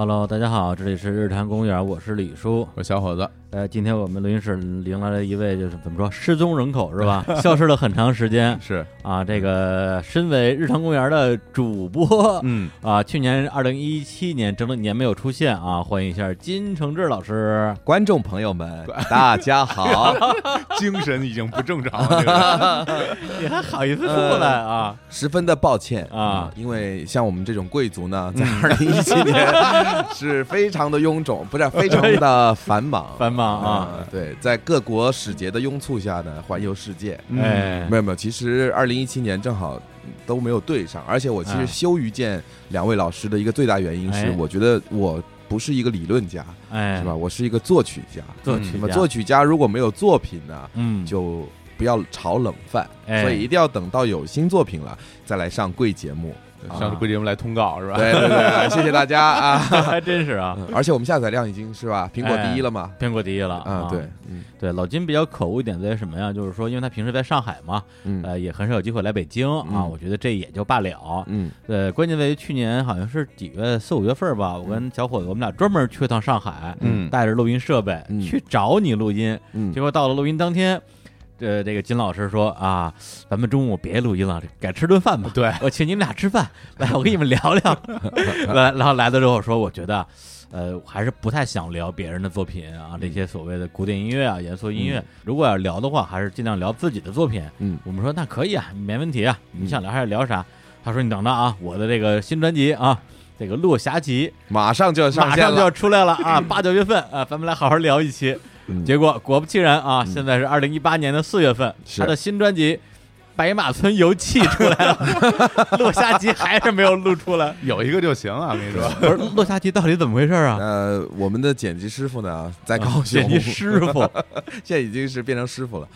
Hello，大家好，这里是日坛公园，我是李叔。我小伙子，呃，今天我们录音室迎来了一位，就是怎么说失踪人口是吧？消失了很长时间是，啊。这个身为日坛公园的主播，嗯，啊，去年二零一七年整整年没有出现啊，欢迎一下金承志老师。观众朋友们，大家好，精神已经不正常了，你还好意思出来啊？十分的抱歉啊因为像我们这种贵族呢，在二零一七年 是非常的臃肿，不是非常的繁忙，繁忙啊呃对，在各国使节的拥簇下呢，环游世界。嗯哎没有没有，其实二零一七年正好都没有对上，而且我其哎实羞于见两位老师的一个最大原因是哎，我觉得我不是一个理论家，哎，是吧？？我是一个作曲家。那么作曲家作曲家如果没有作品呢，嗯，就不要炒冷饭，哎所以一定要等到有新作品了再来上贵节目。上贵节目来通告是吧？对对对，谢谢大家啊！还真是啊，嗯而且我们下载量已经是吧，苹果第一了嘛？苹果第一了啊，对，嗯对，老金比较可恶一点在于什么呀？就是说，因为他平时在上海嘛，嗯呃，也很少有机会来北京啊。嗯我觉得这也就罢了。嗯对，关键在于去年好像是几月四五月份吧，我跟小伙子我们俩专门去了趟上海，嗯带着录音设备、嗯去找你录音。嗯结果到了录音当天，这这个金老师说啊，咱们中午别录音了，改吃顿饭吧。对，我请你们俩吃饭，来，我跟你们聊聊。来，然后来了之后说，我觉得。呃，我还是不太想聊别人的作品啊，这些所谓的古典音乐啊、严肃音乐。如果要聊的话，还是尽量聊自己的作品。嗯我们说那可以啊，没问题啊，你想聊还是聊啥？他说你等着啊，我的这个新专辑啊，这个《落霞集马上就要》上线马上就要。出来了啊，八九月份啊，咱们来好好聊一期。嗯。结果果不其然啊，现在是二零一八年的四月份，他的新专辑《白马村游记》出来了，《落霞集》还是没有录出来。有一个就行啊，我跟你说，不是《落霞集》到底怎么回事啊？呃，我们的剪辑师傅呢，在高雄，剪辑师傅，现在已经是变成师傅了。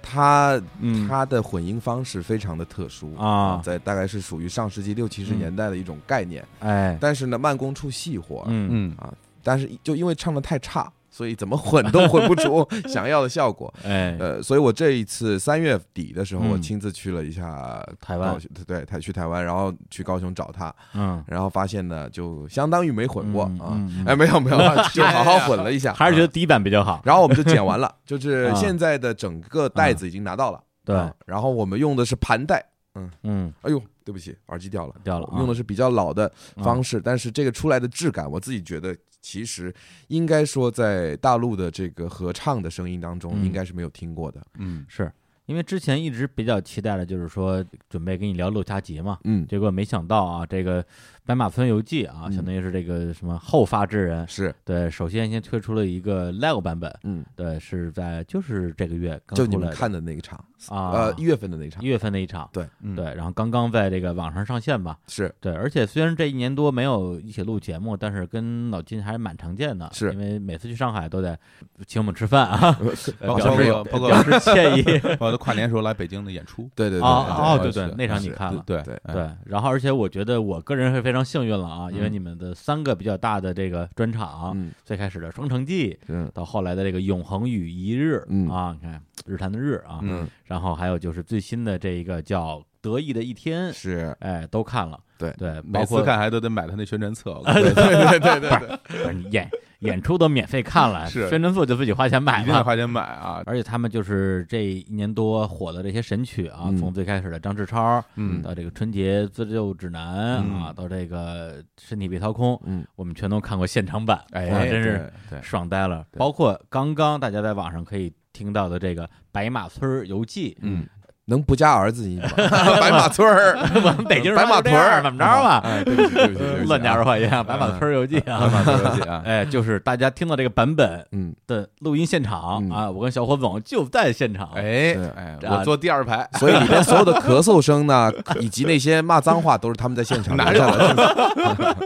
他嗯。他的混音方式非常的特殊啊。在大概是属于上世纪六七十嗯年代的一种概念，哎，但是呢，慢工出细活，嗯。嗯啊，但是就因为唱的太差，所以怎么混都混不出 想要的效果。哎，呃，所以我这一次三月底的时候，嗯。我亲自去了一下台湾，对，台去台湾，然后去高雄找他，嗯，然后发现呢，就相当于没混过啊。哎，没有没有，就 好好混了一下，啊。还是觉得第一版比较好。然后我们就剪完了，就是啊。现在的整个袋子已经拿到了，对。啊，然后我们用的是盘带，嗯。嗯，哎呦，对不起，耳机掉了，掉了用的是比较老的方式，但是这个出来的质感，我自己觉得其实应该说在大陆的这个合唱的声音当中，嗯。应该是没有听过的。嗯，是因为之前一直比较期待的就是说准备跟你聊《陆家集》嘛，嗯，结果没想到啊，这个《白马村游记》啊，嗯。相当于是这个什么后发制人。是，对，首先先推出了一个 live 版本，嗯，对，是在就是这个月刚就出来的你们看的那个场，啊，呃，一月份的那一场。一，月份那一场，对嗯。对，然后刚刚在这个网上上线吧，是。对，而且虽然这一年多没有一起录节目，但是跟老金还是蛮常见的，是因为每次去上海都得请我们吃饭啊，呃包括表示包括包括表示歉意。包括跨年时候来北京的演出，对对对哦哦，对对对，那场你看了，对对哎对，然后而且我觉得我个人是非常幸运了啊，因为嗯。你们的三个比较大的这个专场，嗯。最开始的《双城记》，嗯。到后来的这个《永恒与一日》嗯。啊，你看日坛的日啊，嗯。然后还有就是最新的这一个叫《得意的一天》，是，哎，都看了。对。对，包括每次看还都得买他那宣传册，对对对对对对，不是演演出都免费看了，是。宣传册就自己花钱买嘛。一定花钱买啊，而且他们就是这一年多火的这些神曲啊，嗯。从最开始的张志超，嗯。到这个春节自救指南嗯。啊，到这个身体被掏空，嗯，我们全都看过现场版，哎哇真是对。爽呆了。对。包括刚刚大家在网上可以听到的这个《白马村游记》，嗯，能不加儿子音吗？白马村儿，我们北京人白马屯儿怎么着吧？哎，对不起对不起 乱加说话一样，《白马村游记》啊，白马村游记啊，哎，就是大家听到这个版本嗯，的录音现场嗯。啊，我跟小伙总就在现场，哎哎，啊我坐第二排，所以里边所有的咳嗽声呢，以及那些骂脏话，都是他们在现场留下来的。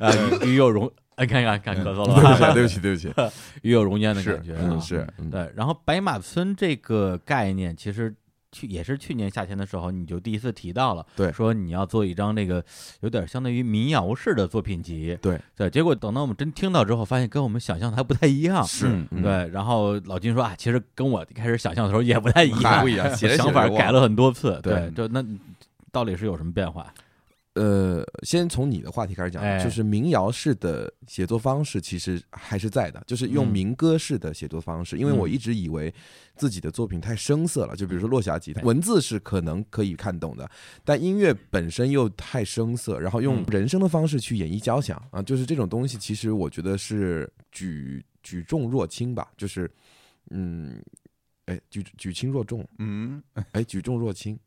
啊，与与有容，哎，看看看咳嗽了。吧，对不起，对不起，与有荣焉的感觉。啊嗯，是，嗯。对。然后白马村这个概念，其实去也是去年夏天的时候，你就第一次提到了，对。说你要做一张这个有点相当于民谣式的作品集，对。对。结果等到我们真听到之后，发现跟我们想象的还不太一样，是对。然后老金说啊，其实跟我一开始想象的时候也不太一样，不一样 想法改了很多次，对。就那到底是有什么变化？呃，先从你的话题开始讲，哎就是民谣式的写作方式其实还是在的，就是用嗯。民歌式的写作方式。因为我嗯。一直以为自己的作品太生涩了，就比如说《落霞集》，文字是可能可以看懂的，但音乐本身又太生涩，然后用嗯。人声的方式去演绎交响啊，就是这种东西，其实我觉得是举举重若轻吧，就是嗯，哎，举举轻若重，嗯，哎，举重若轻，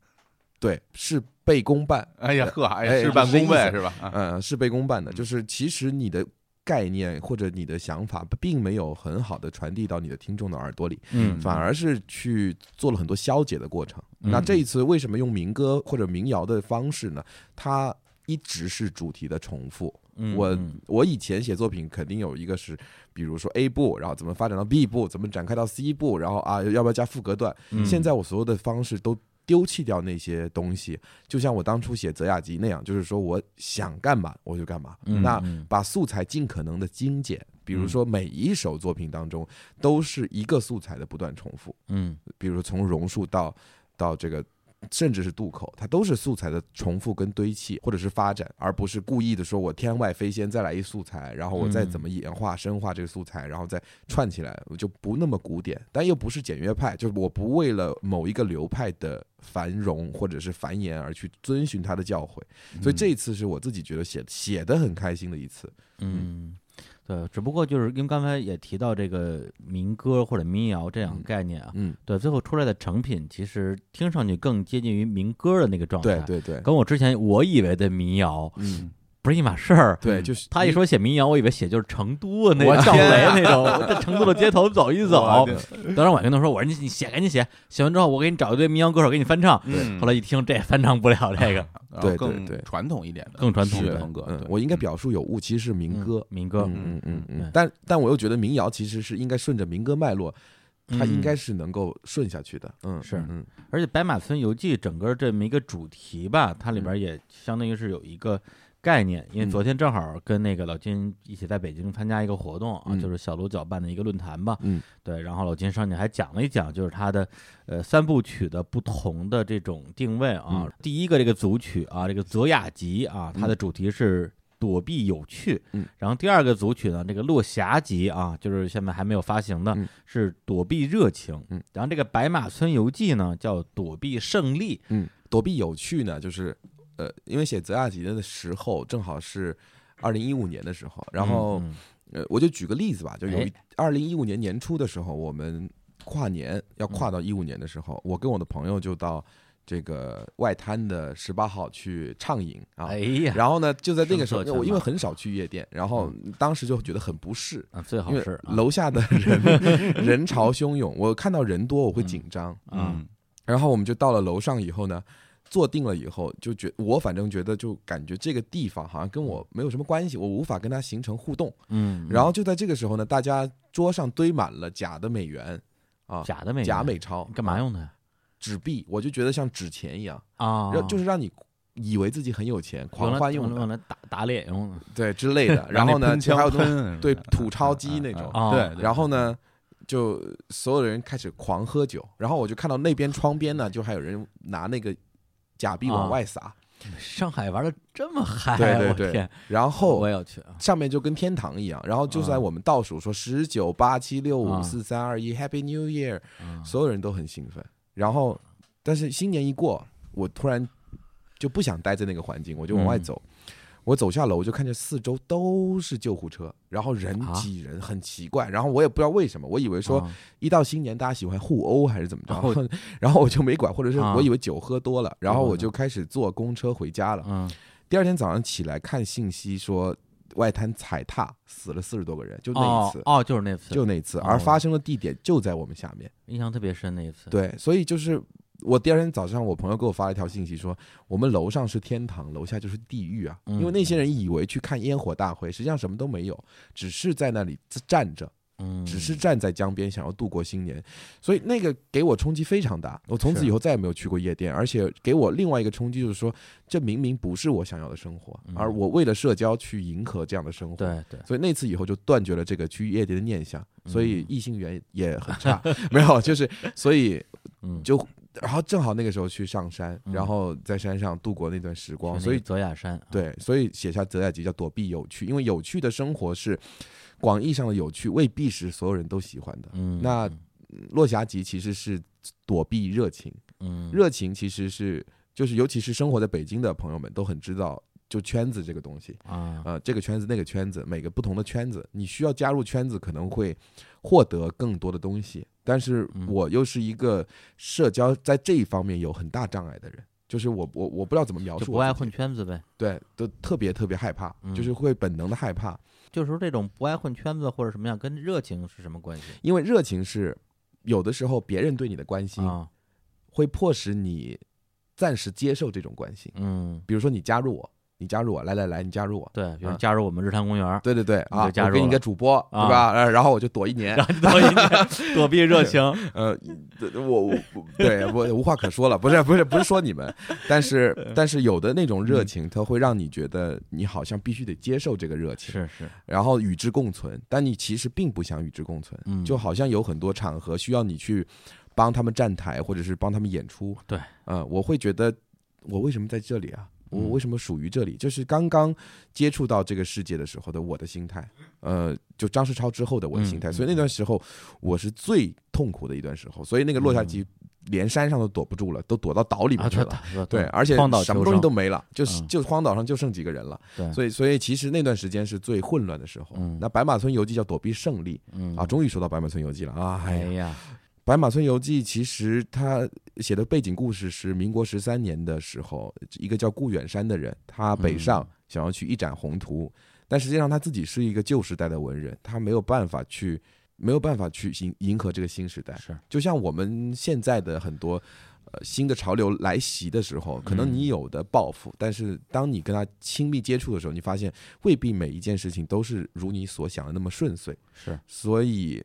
对，事倍功半。哎呀呵，哎哎呀，事半功倍是吧？啊呃，事倍功半的，嗯就是其实你的概念或者你的想法，并没有很好的传递到你的听众的耳朵里，嗯反而是去做了很多消解的过程。嗯那这一次为什么用民歌或者民谣的方式呢？它一直是主题的重复。我嗯嗯我以前写作品肯定有一个是，比如说 A 部，然后怎么发展到 B 部，怎么展开到 C 部，然后啊要不要加副歌段？嗯现在我所有的方式都丢弃掉那些东西，就像我当初写《泽雅集》那样，就是说我想干嘛我就干嘛。嗯那嗯把素材尽可能的精简，比如说每一首作品当中都是一个素材的不断重复，嗯比如说从榕树到到这个。甚至是渡口，它都是素材的重复跟堆砌，或者是发展，而不是故意的说我天外飞仙再来一素材，然后我再嗯怎么演化深化这个素材，然后再串起来，我就不那么古典，但又不是简约派，就是我不为了某一个流派的繁荣或者是繁衍而去遵循它的教诲，所以这一次是我自己觉得写写的很开心的一次。嗯，对，只不过就是因为刚才也提到这个民歌或者民谣这样的概念啊，嗯，对，最后出来的成品其实听上去更接近于民歌的那个状态，对，对对，跟我之前我以为的民谣嗯，不是一码事儿。对，嗯就是他一说写民谣，我以为写就是成都那个赵雷那种，我在成都的街头走一走当时我跟他说：“我说你你写赶紧写，写完之后我给你找一堆民谣歌手给你翻唱。”嗯后来一听，这翻唱不了这个对对更对传统一点的，更传统的风格。嗯我应该表述有误，其实是民歌。嗯民歌，嗯嗯嗯嗯，但但我又觉得民谣其实是应该顺着民歌脉络，它应该是能够顺下去的。嗯，是嗯而且《白马村游记》整个这么一个主题吧，它里边也相当于是有一个概念，因为嗯。昨天正好跟那个老金一起在北京参加一个活动啊，嗯。就是小卢搅办的一个论坛吧。嗯。对，然后老金上去还讲了一讲，就是他的呃三部曲的不同的这种定位啊。嗯。第一个这个组曲啊，这个《泽雅集》啊，它的主题是。躲避有趣，嗯，然后第二个组曲呢，这个《落霞集》啊，就是现在还没有发行的，嗯。是躲避热情，嗯，然后这个《白马村游记》呢，叫躲避胜利，嗯，躲避有趣呢，就是呃，因为写泽亚集的时候正好是二零一五年的时候，然后嗯呃，我就举个例子吧，就有哎一二零一五年年初的时候，我们跨年要嗯跨到一五年的时候，我跟我的朋友就到这个外滩的十八号去畅饮啊。哎呀，然后呢，就在那个时候，因为很少去夜店，然后当时就觉得很不适，啊，最好是啊楼下的人 人潮汹涌，我看到人多我会紧张。啊，嗯然后我们就到了楼上以后呢，坐定了以后，就觉我反正觉得就感觉这个地方好像跟我没有什么关系，我无法跟它形成互动。嗯，然后就在这个时候呢，大家桌上堆满了假的美元啊，假的美元假美钞，干嘛啊？用的？纸币，我就觉得像纸钱一样，啊，然后就是让你以为自己很有钱，狂来欢用的，用来打打脸用的对之类的。然后呢，还有喷对土钞机那种啊对，对然后呢，就所有人开始狂喝酒，然后我就看到那边窗边呢，就还有人拿那个假币往啊外撒，上海玩的这么嗨，对对对然后我去啊！上面就跟天堂一样，然后就啊在我们倒数说十九八七六啊五四三二一，Happy New Year，啊所有人都很兴奋。然后，但是新年一过，我突然就不想待在那个环境，我就往外嗯走。我走下楼就看见四周都是救护车，然后人啊挤人，很奇怪。然后我也不知道为什么，我以为说啊一到新年大家喜欢互殴还是怎么着哦，然后我就没管，或者是啊我以为酒喝多了，然后我就开始坐公车回家了。嗯第二天早上起来看信息说，外滩踩踏死了四十多个人，就那一次，哦哦，就是那次，就那一次，哦而发生的地点就在我们下面。印象特别深那一次。对，所以就是我第二天早上，我朋友给我发了一条信息说，我们楼上是天堂，楼下就是地狱啊！嗯因为那些人以为去看烟火大会，实际上什么都没有，只是在那里站着，嗯，只是站在江边想要度过新年，所以那个给我冲击非常大。我从此以后再也没有去过夜店，而且给我另外一个冲击就是说，这明明不是我想要的生活，嗯而我为了社交去迎合这样的生活。对对，所以那次以后就断绝了这个去夜店的念想，所以嗯异性缘也很差。没有，就是所以嗯，就然后正好那个时候去上山，嗯。然后在山上度过那段时光，所以泽雅山，啊，对，所以写下泽雅集叫躲避有趣，因为有趣的生活是广义上的有趣，未必是所有人都喜欢的。嗯，那嗯。落霞集其实是躲避热情，嗯，热情其实是就是尤其是生活在北京的朋友们都很知道，就圈子这个东西，啊，呃，这个圈子那个圈子，每个不同的圈子，你需要加入圈子可能会获得更多的东西，但是嗯我又是一个社交在这一方面有很大障碍的人。就是我我我不知道怎么描述，就不爱混，圈子呗。对，都特别特别害怕，嗯就是会本能的害怕，就是说这种不爱混圈子或者什么样，跟热情是什么关系因为热情是有的时候别人对你的关心啊？会迫使你暂时接受这种关心，嗯，比如说你加入我，你加入我，来来来，你加入我，对，比如啊。加入我们日坛公园，对对对你啊，我给你个主播，啊对吧？然然后我就躲一年躲一年躲避热情，呃，我我对我无话可说了，不是不是不是说你们，但是 但是有的那种热情，它会让你觉得你好像必须得接受这个热情，是是，然后与之共存，但你其实并不想与之共存，嗯。就好像有很多场合需要你去帮他们站台，或者是帮他们演出，对，嗯，我会觉得我为什么在这里啊？我嗯为什么属于这里？就是刚刚接触到这个世界的时候的我的心态，呃，就张世超之后的我的心态，嗯所以那段时候我是最痛苦的一段时候，所以那个落下集连山上都躲不住了，都躲到岛里面啊，去了。对对，而且什么东西都没了，就是嗯就荒岛上就剩几个人了，对，所以所以其实那段时间是最混乱的时候。嗯那《白马村游记》叫躲避胜利嗯啊，终于说到《白马村游记》了啊！哎呀，《白马村游记》其实他写的背景故事是民国十三年的时候，一个叫顾远山的人，他北上嗯想要去一展宏图，但实际上他自己是一个旧时代的文人，他没有办法去没有办法去迎迎合这个新时代。是就像我们现在的很多呃新的潮流来袭的时候，可能你有的抱负，但是当你跟他亲密接触的时候，你发现未必每一件事情都是如你所想的那么顺遂。是，所以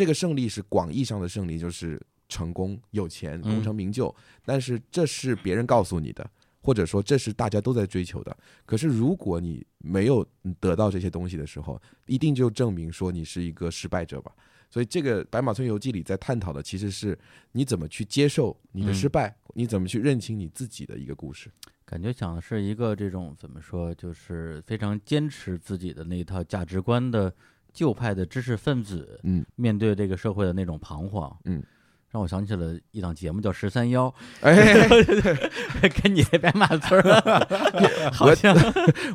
这个胜利是广义上的胜利，就是成功、有钱、嗯功成名就，但是这是别人告诉你的。或者说，这是大家都在追求的。可是，如果你没有得到这些东西的时候，一定就证明说你是一个失败者吧。所以，这个《白马村游记》里在探讨的其实是你怎么去接受你的失败，你怎么去认清你自己的一个故事。感觉讲的是一个这种怎么说，就是非常坚持自己的那一套价值观的旧派的知识分子，嗯，面对这个社会的那种彷徨，嗯，让我想起了一档节目叫《十三幺哎，》，跟你那白马村儿 好像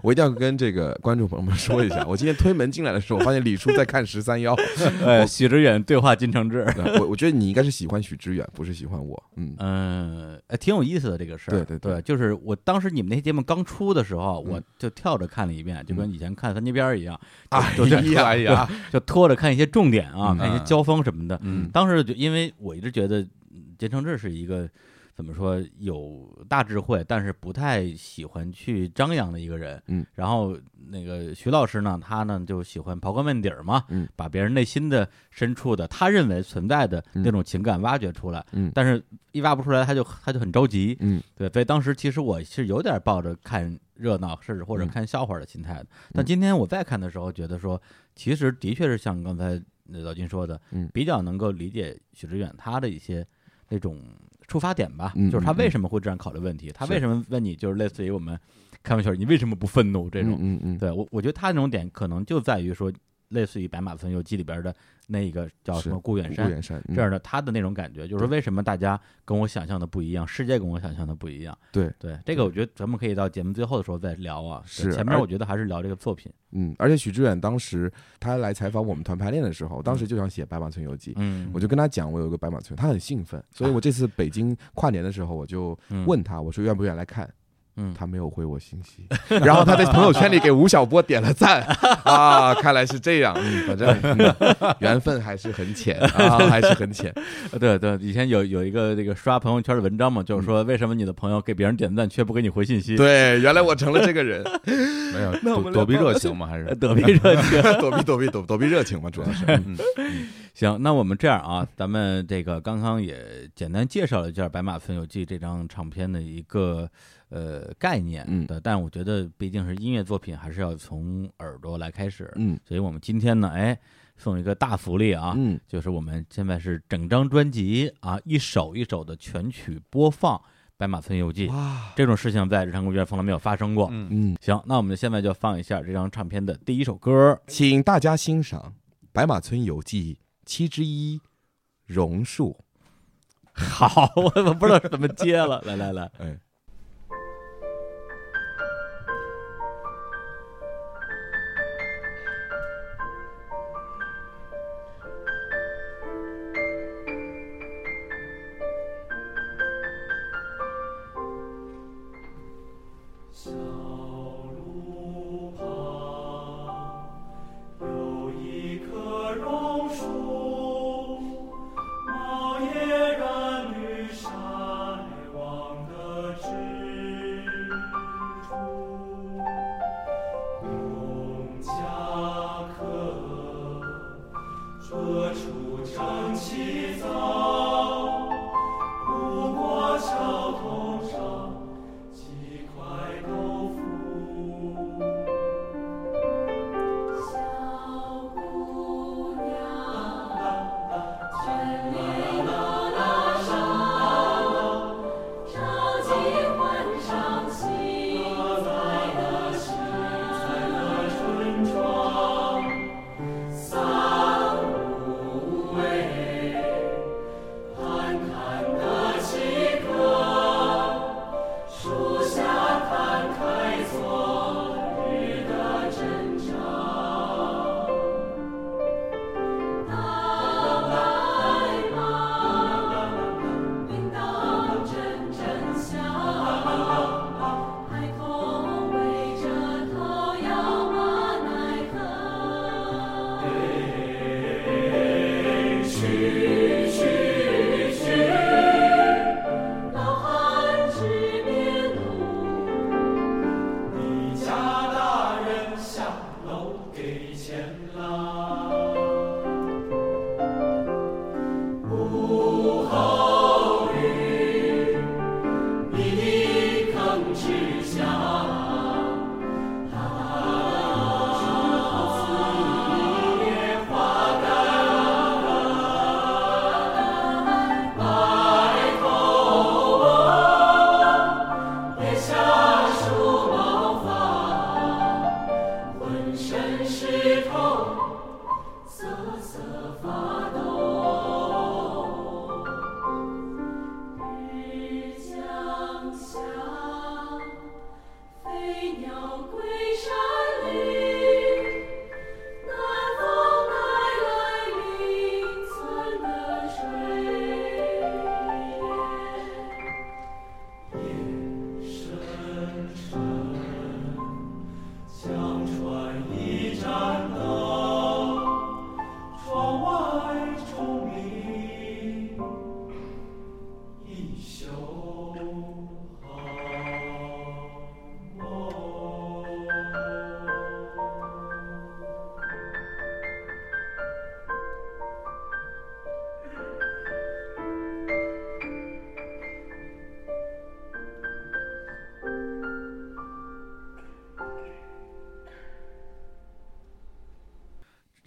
我一定要跟这个观众朋友们说一下，我今天推门进来的时候，我发现李叔在看《十三幺》呃许知远对话金承志，呃我我觉得你应该是喜欢许知远，不是喜欢我。嗯，嗯，哎，挺有意思的这个事儿。对对对对就是我当时你们那些节目刚出的时候，嗯我就跳着看了一遍，就跟以前看三级片儿一样，哎呀哎呀，就拖着看一些重点啊，嗯看一些交锋什么的。嗯当时就因为我一直觉得嗯金承志是一个怎么说有大智慧，但是不太喜欢去张扬的一个人。嗯，然后那个徐老师呢，他呢就喜欢刨根问底儿嘛，嗯，把别人内心的深处的他认为存在的那种情感挖掘出来。嗯但是一挖不出来，他就他就很着急。嗯对，所以当时其实我是有点抱着看热闹，甚至或者嗯看笑话的心态的。但今天我再看的时候，觉得说，其实的确是像刚才呃老金说的，嗯比较能够理解许知远他的一些那种出发点吧，嗯就是他嗯为什么会这样考虑问题，他为什么问你，就是类似于我们开玩笑，你为什么不愤怒这种。嗯嗯对我，我觉得他那种点可能就在于说，类似于《白马村游记》里边的那个叫什么是顾顾远山远山这样的，他的那种感觉，就是说为什么大家跟我想象的不一样，世界跟我想象的不一样。对对，这个我觉得咱们可以到节目最后的时候再聊啊。是前面我觉得还是聊这个作品。嗯，而且许知远当时他来采访我们团排练的时候，当时就想写《白马村游记》。嗯，我就跟他讲，我有个白马村，他很兴奋，所以我这次北京跨年的时候，我就嗯问他，我说愿不愿意来看，嗯，他没有回我信息，然后他在朋友圈里给吴晓波点了赞。啊，看来是这样，嗯，反正、嗯缘分还是很浅啊，还是很浅，呃对对，以前有有一个这个刷朋友圈的文章嘛，就是说为什么你的朋友给别人点赞却不给你回信息？嗯对，原来我成了这个人，没有那我们躲躲避热情嘛，还是？躲避热情。躲避躲避躲躲避热情嘛，主要是，嗯。行，那我们这样啊，咱们这个刚刚也简单介绍了一下《白马分游记》这张唱片的一个呃概念嗯的，但我觉得毕竟是音乐作品，还是要从耳朵来开始。嗯所以我们今天呢，哎，送一个大福利啊，嗯就是我们现在是整张专辑啊，一首一首的全曲播放《白马村游记》哇，这种事情在日常公园从来没有发生过。嗯，嗯，行，那我们现在就放一下这张唱片的第一首歌。请大家欣赏《白马村游记》七之一榕树。好，我我不知道怎么接了，来来来，哎，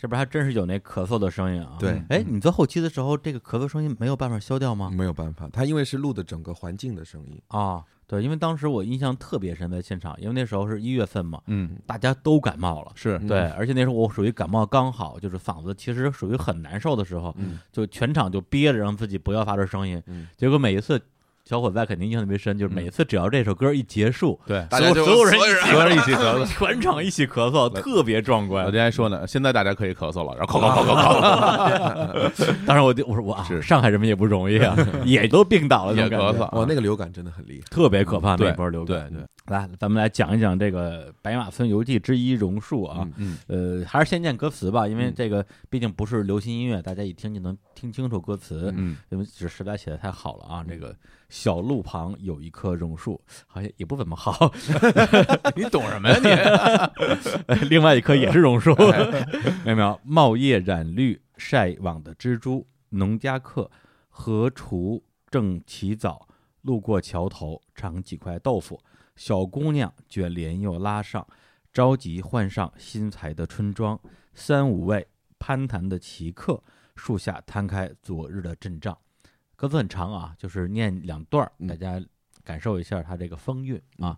这边还真是有那咳嗽的声音啊。对哎，你做后期的时候，这个咳嗽声音没有办法消掉吗？没有办法，它因为是录的整个环境的声音。啊，对，因为当时我印象特别深，在现场，因为那时候是一月份嘛，嗯，大家都感冒了。是对，而且那时候我属于感冒刚好，就是嗓子其实属于很难受的时候，嗯就全场就憋着让自己不要发出声音。嗯结果每一次，小伙伴肯定印象特别深，就是每次只要这首歌一结束，对，大家所有人所有人一起所有人一起咳嗽。全场一起咳嗽，特别壮观我。今天说呢，现在大家可以咳嗽了，然后咳咳 咳咳咳，当然我就我说我啊，是上海人民也不容易啊，也都病倒了，也咳嗽。哇，那个流感真的很厉害。特别可怕对那波流感。对对，来，咱们来讲一讲这个《白马村游记之一榕树》啊。嗯嗯呃，还是先念歌词吧，因为嗯这个毕竟不是流行音乐，大家一听就能听清楚歌词。嗯，因为只实在写的太好了啊！这个小路旁有一棵榕树，好像也不怎么好。你懂什么呀你？另外一棵也是榕树，没有没有，茂叶染绿晒网的蜘蛛，农家客何锄正起早，路过桥头尝几块豆腐。小姑娘卷帘又拉上，着急换上新裁的春装。三五位攀谈的奇客，树下摊开昨日的阵仗。歌词很长啊，就是念两段大家感受一下它这个风韵啊。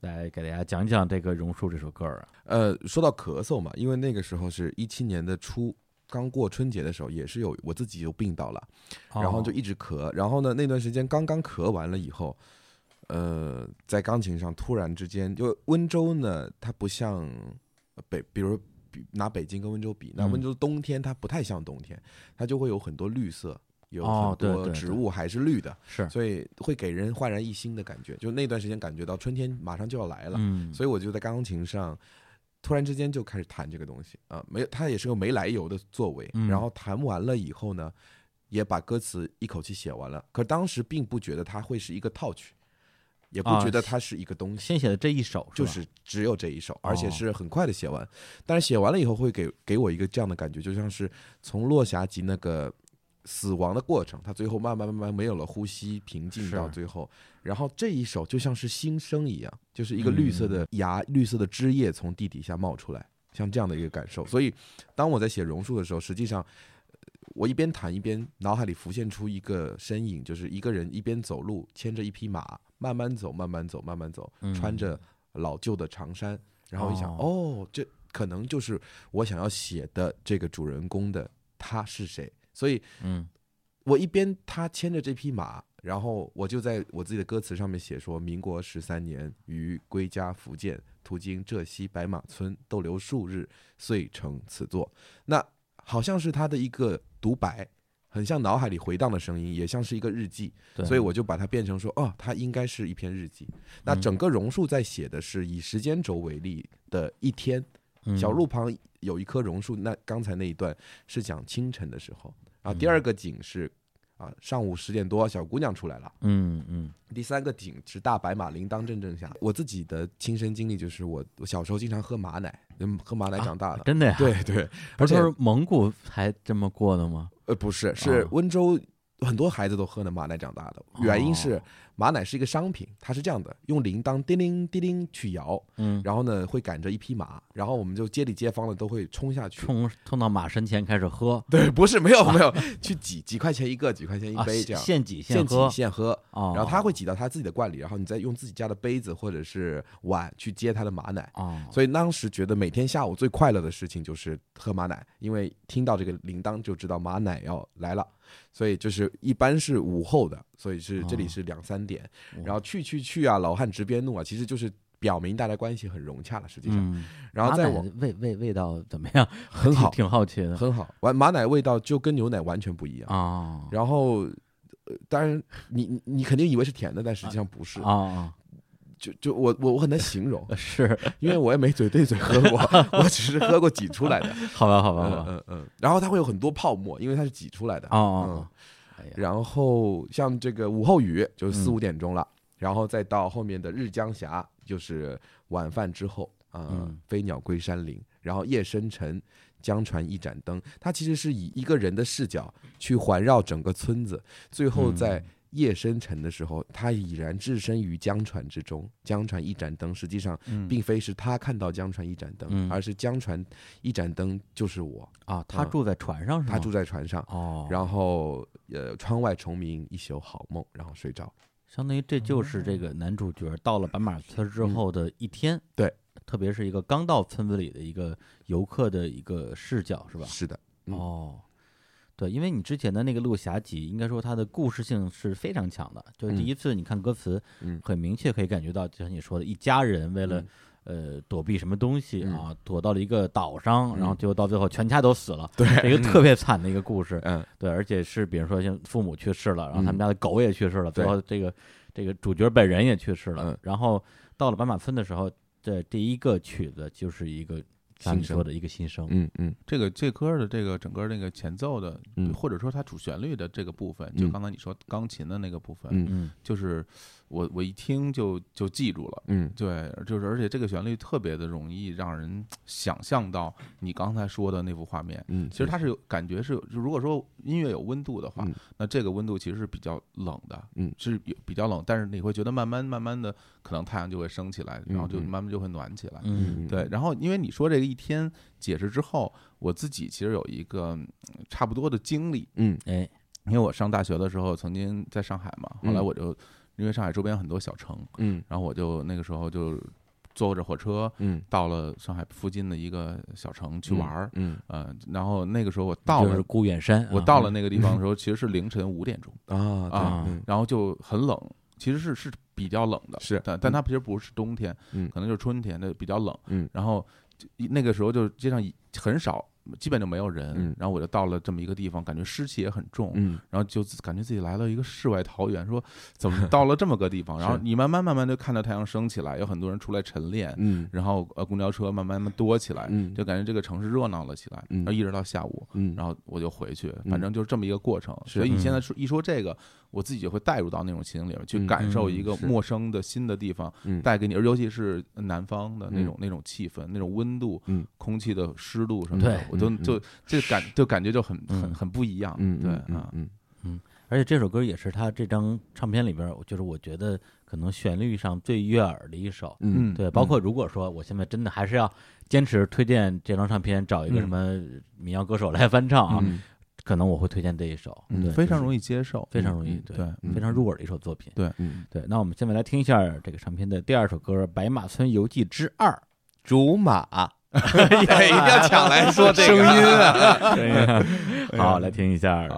来给大家讲讲这个《榕树》这首歌儿啊。呃，说到咳嗽嘛，因为那个时候是一七年的初，刚过春节的时候，也是有我自己有病倒了，然后就哦一直咳，然后呢那段时间刚刚咳完了以后，呃，在钢琴上突然之间，就温州呢，它不像北，比如比拿北京跟温州比，那嗯温州冬天它不太像冬天，它就会有很多绿色，有哦很多植物还是绿的，是，所以会给人焕然一新的感觉。就那段时间感觉到春天马上就要来了，嗯，所以我就在钢琴上突然之间就开始弹这个东西啊，没有，它也是个没来由的作为。嗯然后弹完了以后呢，也把歌词一口气写完了。可当时并不觉得它会是一个套曲，也不啊觉得它是一个东西。先写的这一首就是只有这一首，而且哦是很快的写完。但是写完了以后，会给给我一个这样的感觉，就像是从落霞集那个死亡的过程，他最后慢慢慢慢没有了呼吸，平静到最后，然后这一首就像是新生一样，就是一个绿色嗯的芽、绿色的枝叶从地底下冒出来，像这样的一个感受。所以，当我在写榕树的时候，实际上。呃我一边弹一边脑海里浮现出一个身影，就是一个人一边走路，牵着一匹马，慢慢走，慢慢走，慢慢走，嗯穿着老旧的长衫，然后一想，哦，这可能就是我想要写的这个主人公的他是谁。所以嗯我一边他牵着这匹马，然后我就在我自己的歌词上面写说，民国十三年于归家福建，途经浙西白马村，逗留数日，遂成此作。那好像是他的一个独白。很像脑海里回荡的声音，也像是一个日记，所以我就把它变成说，哦，它应该是一篇日记。那嗯。整个榕树在写的是以时间轴为例的一天，嗯。小路旁有一棵榕树，那刚才那一段是讲清晨的时候，然后第二个景是啊上午十点多小姑娘出来了，嗯嗯。第三个景是大白马铃铛阵阵响。我自己的亲身经历就是我我小时候经常喝马奶，嗯，喝马奶长大的。真的呀？对对，而且是蒙古还这么过的吗？呃不是，是啊温州很多孩子都喝的马奶长大的，原因是哦马奶是一个商品，它是这样的，用铃铛叮铃叮铃去摇，嗯，然后呢会赶着一匹马，然后我们就街里街坊的都会冲下去。冲冲到马身前开始喝，对，不是没有没有，去挤几块钱一个，几块钱一啊，杯这样，现挤现喝。挤，现喝。哦，然后他会挤到他自己的罐里，然后你再用自己家的杯子或者是碗去接他的马奶。哦，所以当时觉得每天下午最快乐的事情就是喝马奶，因为听到这个铃铛就知道马奶要来了，所以就是一般是午后的，所以是这里是两三点，哦然后去去去啊，老汉直边怒啊，其实就是表明大家关系很融洽了，实际上，嗯，然后再往味味味道怎么样？很好 挺挺好奇的很好，完马奶味道就跟牛奶完全不一样，啊然后。呃当然你，你你肯定以为是甜的，但实际上不是。啊啊，就就我我我很难形容，是，因为我也没嘴对嘴喝过，我只是喝过挤出来的。好吧好吧好嗯吧，嗯嗯。然后它会有很多泡沫，因为它是挤出来的。哦哦哦，哎，然后像这个午后雨，就是四嗯五点钟了，然后再到后面的日江峡，就是晚饭之后啊、嗯飞鸟归山林，然后夜深沉，江船一盏灯，它其实是以一个人的视角去环绕整个村子，最后在。嗯夜深沉的时候，他已然置身于江船之中。江船一盏灯，实际上嗯并非是他看到江船一盏灯，嗯而是江船一盏灯就是我。啊，他嗯住在船上是吗？他住在船上，哦，然后呃，窗外虫鸣，一宿好梦，然后睡着。相当于这就是这个男主角到了白马村之后的一天，嗯对，特别是一个刚到村子里的一个游客的一个视角，是吧？是的，嗯哦，对，因为你之前的那个《鹿侠集》，应该说它的故事性是非常强的。就第嗯一次你看歌词，嗯很明确可以感觉到，就像你说的，一家人为了、嗯呃躲避什么东西嗯啊，躲到了一个岛上，然后最后到最后全家都死了，对一个特别惨的一个故事。嗯，对，而且是比如说像父母去世了，然后他们嗯家的狗也去世了，最后这个这个主角本人也去世了。嗯然后到了斑马村的时候，这第一个曲子就是一个像你新说的一个新生。嗯嗯。这个这歌的这个整个那个前奏的，嗯。或者说它主旋律的这个部分，就嗯。刚才你说钢琴的那个部分，嗯。嗯。就是我我一听就就记住了。嗯对，就是而且这个旋律特别的容易让人想象到你刚才说的那幅画面。嗯，其实它是有感觉是有，就如果说音乐有温度的话，嗯那这个温度其实是比较冷的，嗯是有比较冷，但是你会觉得慢慢慢慢的，可能太阳就会升起来，然后就慢慢就会暖起来。嗯对，然后因为你说这个一天解释之后，我自己其实有一个嗯差不多的经历，嗯哎因为我上大学的时候曾经在上海嘛，后来嗯我就因为上海周边有很多小城，嗯。然后我就那个时候就坐着火车嗯。到了上海附近的一个小城去玩儿，嗯呃，然后那个时候我到了就是孤远山啊，我到了那个地方的时 候，其实是凌晨五点钟啊啊嗯，然后就很冷，其实是是比较冷的，是但但它其实不是冬天，嗯可能就是春天的比较冷，嗯。然后那个时候就街上一很少，基本就没有人嗯，然后我就到了这么一个地方，感觉湿气也很重，嗯。然后就感觉自己来到一个世外桃源，说怎么到了这么个地方？然后你慢慢慢慢就看到太阳升起来，有很多人出来晨练，嗯。然后呃公交车慢慢慢多起来，嗯。就感觉这个城市热闹了起来，嗯。然后一直到下午，嗯，然后我就回去，嗯。反正就是这么一个过程。所以你现在说一说这个，我自己就会带入到那种情景里面，去感受一个陌生的新的地方嗯。带给你，而尤其是南方的那种嗯那种气氛、那种温度嗯、空气的湿度什么的我都就这感就感觉就很很嗯。很不一样。嗯对嗯啊，嗯。而且这首歌也是他这张唱片里边，就是我觉得可能旋律上最悦耳的一首。嗯对，包括如果说我现在真的还是要坚持推荐这张唱片，找一个嗯。什么民谣歌手来翻唱啊，嗯可能我会推荐这一首，非常容易接受，非常容易，嗯对，非常入耳的一首作品。对，对，那我们下面来听一下这个唱片的第二首歌《白马村游记之二》。竹马，也，一定要抢来说这个 声音啊。好，来听一下。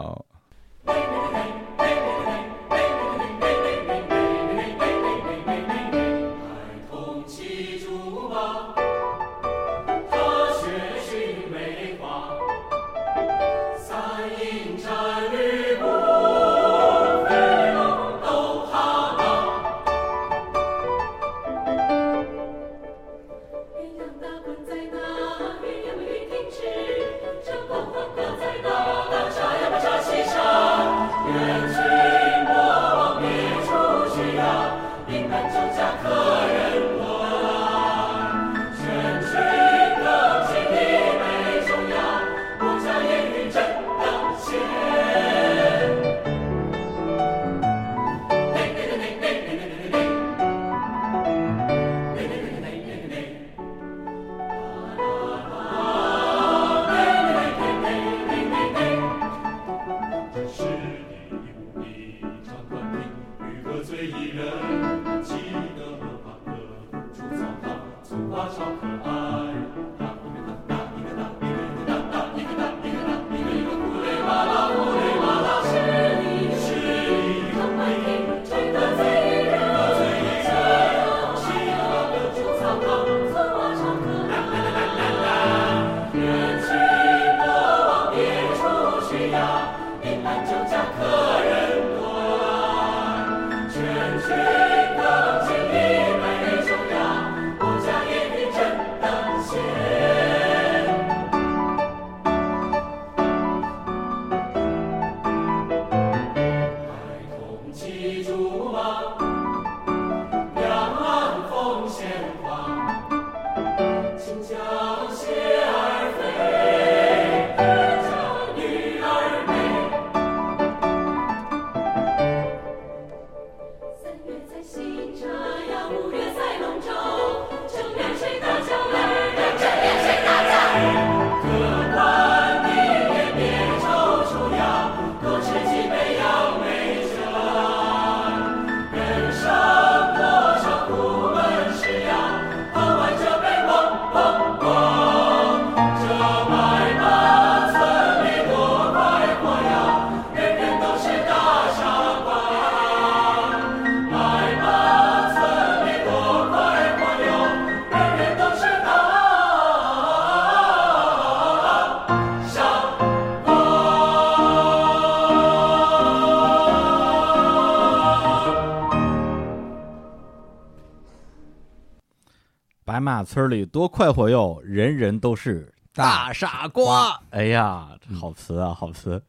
村里多快活哟，人人都是大傻瓜。哎呀，好词啊，好词！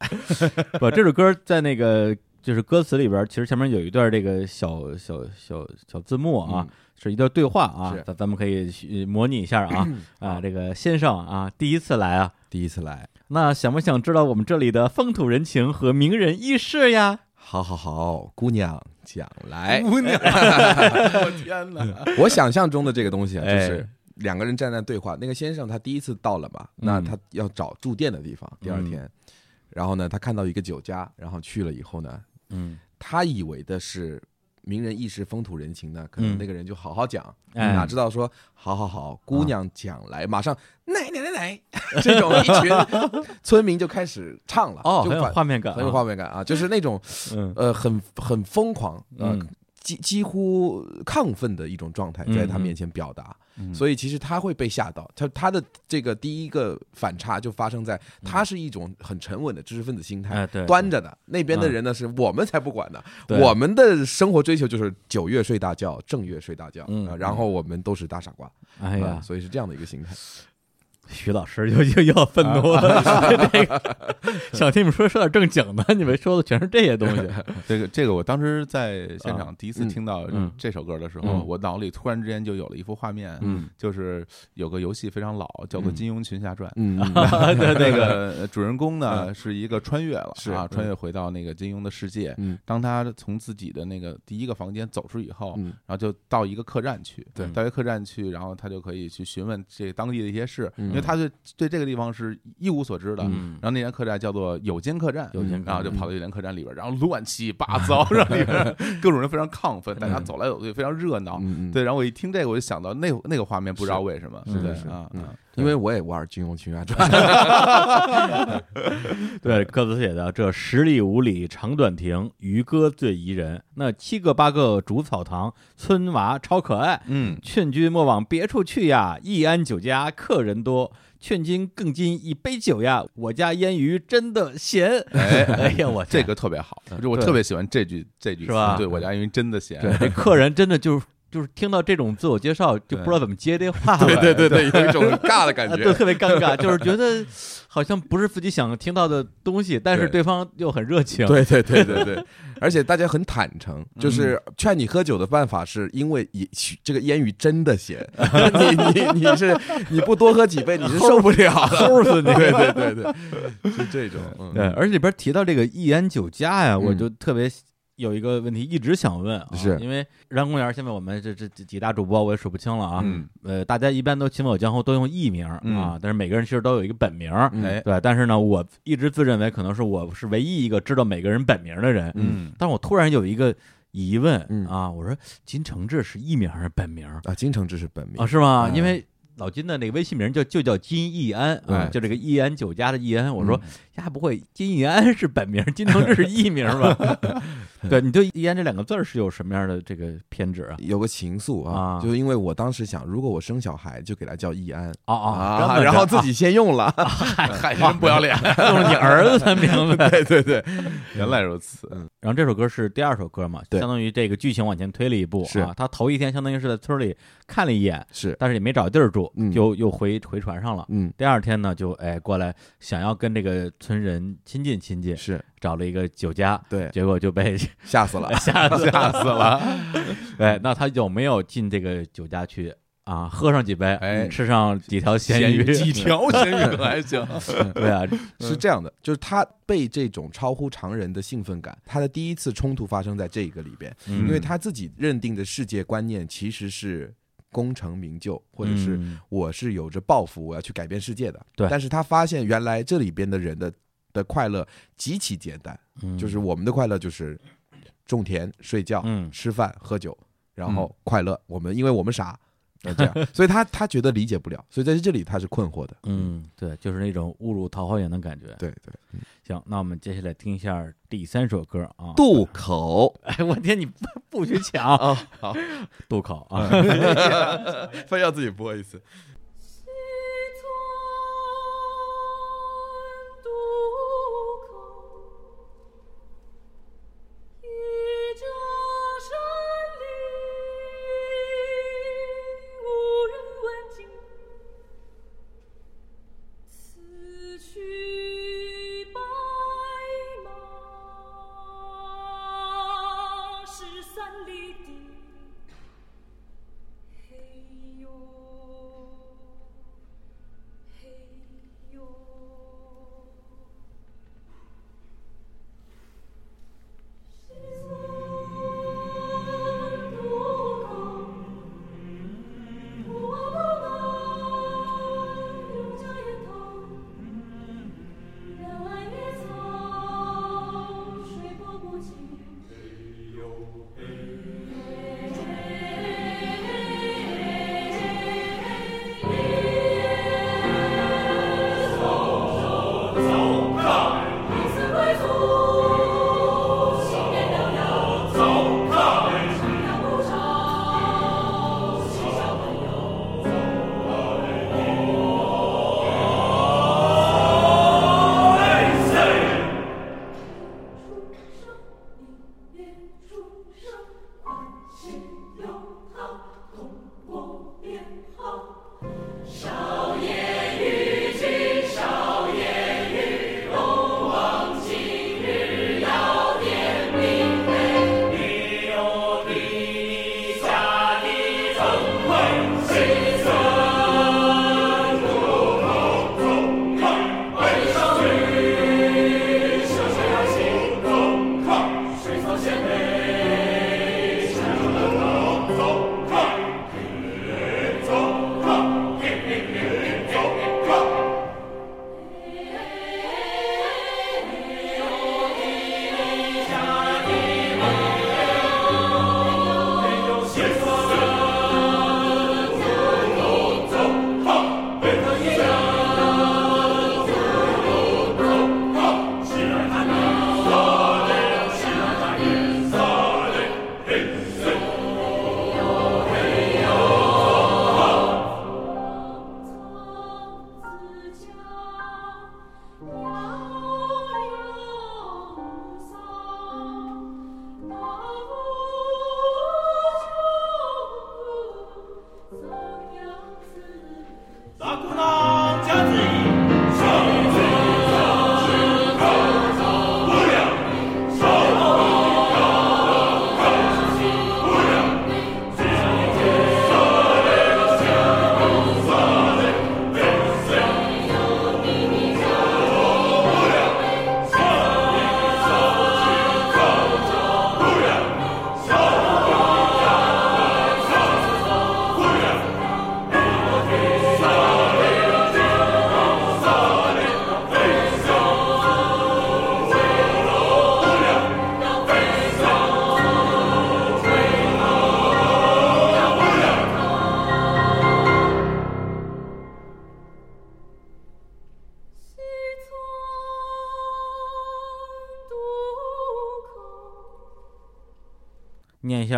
不，这首歌在那个就是歌词里边，其实前面有一段这个小小小小字幕啊，嗯。是一段对话啊，咱咱们可以去模拟一下啊 啊，这个先生啊，第一次来啊，第一次来，那想不想知道我们这里的风土人情和名人轶事呀？好好好，姑娘讲来。姑娘，我天哪！我想象中的这个东西啊，就哎是两个人站在对话。那个先生他第一次到了嘛，那他要找住店的地方。第二天，然后呢，他看到一个酒家，然后去了以后呢，嗯，他以为的是名人轶事、风土人情呢，可能嗯那个人就好好讲，哎哪知道说好好好，姑娘讲来，马上奶奶奶奶，这种一群村民就开始唱了，哦，很有画面感啊，很有画面感啊，就是那种嗯。呃很很疯狂，呃嗯几几乎亢奋的一种状态嗯在他面前表达，所以其实他会被吓到。他他的这个第一个反差就发生在他是一种很沉稳的知识分子心态，端着的那边的嗯人呢是我们才不管呢，我们的生活追求就是九月睡大觉，正月睡大觉，然后我们都是大傻瓜，哎呀。啊，所以是这样的一个心态。徐老师又 又要愤怒了，这个想听你们说说点正经的，你们说的全是这些东西。这个这个，我当时在现场第一次听到这首歌的时候，我脑里突然之间就有了一幅画面，就是有个游戏非常老，叫做《金庸群侠传》。嗯，那那个主人公呢是一个穿越了，是嗯穿越回到那个金庸的世界。当他从自己的那个第一个房间走出以后，然后就到一个客栈去，对到一个客栈去，然后他就可以去询问这当地的一些事，因为他对对这个地方是一无所知的。嗯。然后那间客栈叫做有间客栈，有间客栈然后就跑到有间客栈里边，然后乱七八糟，让里边各种人非常亢奋，大家走来走去，非常热闹。对，然后我一听这个，我就想到那那个画面，不知道为什么，是的是啊，因为我也玩《金庸群侠传》，对，歌词写的这十里五里长短亭，渔歌最宜人。那七个八个竹草堂，村娃超可爱。嗯，劝君莫往别处去呀，易安酒家客人多。劝君更尽一杯酒呀，我家腌鱼真的咸。哎 哎呀，我这个特别好，就我特别喜欢这句这句是吧词对我家因为真的咸，这客人真的就是就是听到这种自我介绍，就不知道怎么接这话了。对对对对，有一种尬的感觉，对，特别尴尬，就是觉得好像不是自己想听到的东西，但是对。对方又很热情。对对对对对，而且大家很坦诚，就是劝你喝酒的办法是因为也这个烟雨真的咸，你你你是你不多喝几杯你是受不了的，齁死你！对对对对，是这种，嗯。对，而且里边提到这个易安酒家呀，嗯。我就特别有一个问题一直想问啊，是。因为然公园现在我们这这这几大主播我也数不清了啊，嗯。呃，大家一般都行走江湖都用艺名嗯啊，但是每个人其实都有一个本名，嗯哎，对，但是呢，我一直自认为可能是我是唯一一个知道每个人本名的人，嗯，但是我突然有一个疑问嗯。啊，我说金承志是艺名还是本名啊，金承志是本名啊？是吗？嗯因为老金的那个微信名就就叫金义安啊，就这个义安酒家的义安。我说嗯呀，不会金义安是本名，金承志是艺名吧？对你对义安这两个字儿是有什么样的这个偏执啊？有个情愫啊，啊就是因为我当时想，如果我生小孩，就给他叫义安哦哦，啊，然后自己先用了，嗨，真不要脸，用了你儿子的名字。对对对，原来如此，嗯然后这首歌是第二首歌嘛，相当于这个剧情往前推了一步是啊。他头一天相当于是在村里看了一眼，是，但是也没找地儿住，嗯就又回回船上了。嗯，第二天呢，就哎过来想要跟这个村人亲近亲近，是找了一个酒家，对，结果就被 吓死了，吓吓死了，对，那他有没有进这个酒家去啊？喝上几杯，哎吃上几条咸咸鱼，几条咸鱼可还行，对啊，是这样的，就是他被这种超乎常人的兴奋感，他的第一次冲突发生在这个里边，因因为他自己认定的世界观念其实是功成名就，或者是嗯。我是有着抱负，我要去改变世界的。对。但是他发现原来这里边的人的的快乐极其简单，嗯。就是我们的快乐就是种田、睡觉、嗯。吃饭、喝酒，然后快乐。我们因为我们傻，呃这样，所以他他觉得理解不了，所以在这里他是困惑的。嗯，对，就是那种误入桃花源的感觉。对对，行，那我们接下来听一下第三首歌啊。渡口 哎，我天，你不不许抢啊，好，渡口啊！非要自己播一次。